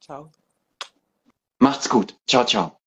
Ciao. Macht's gut. Ciao, ciao.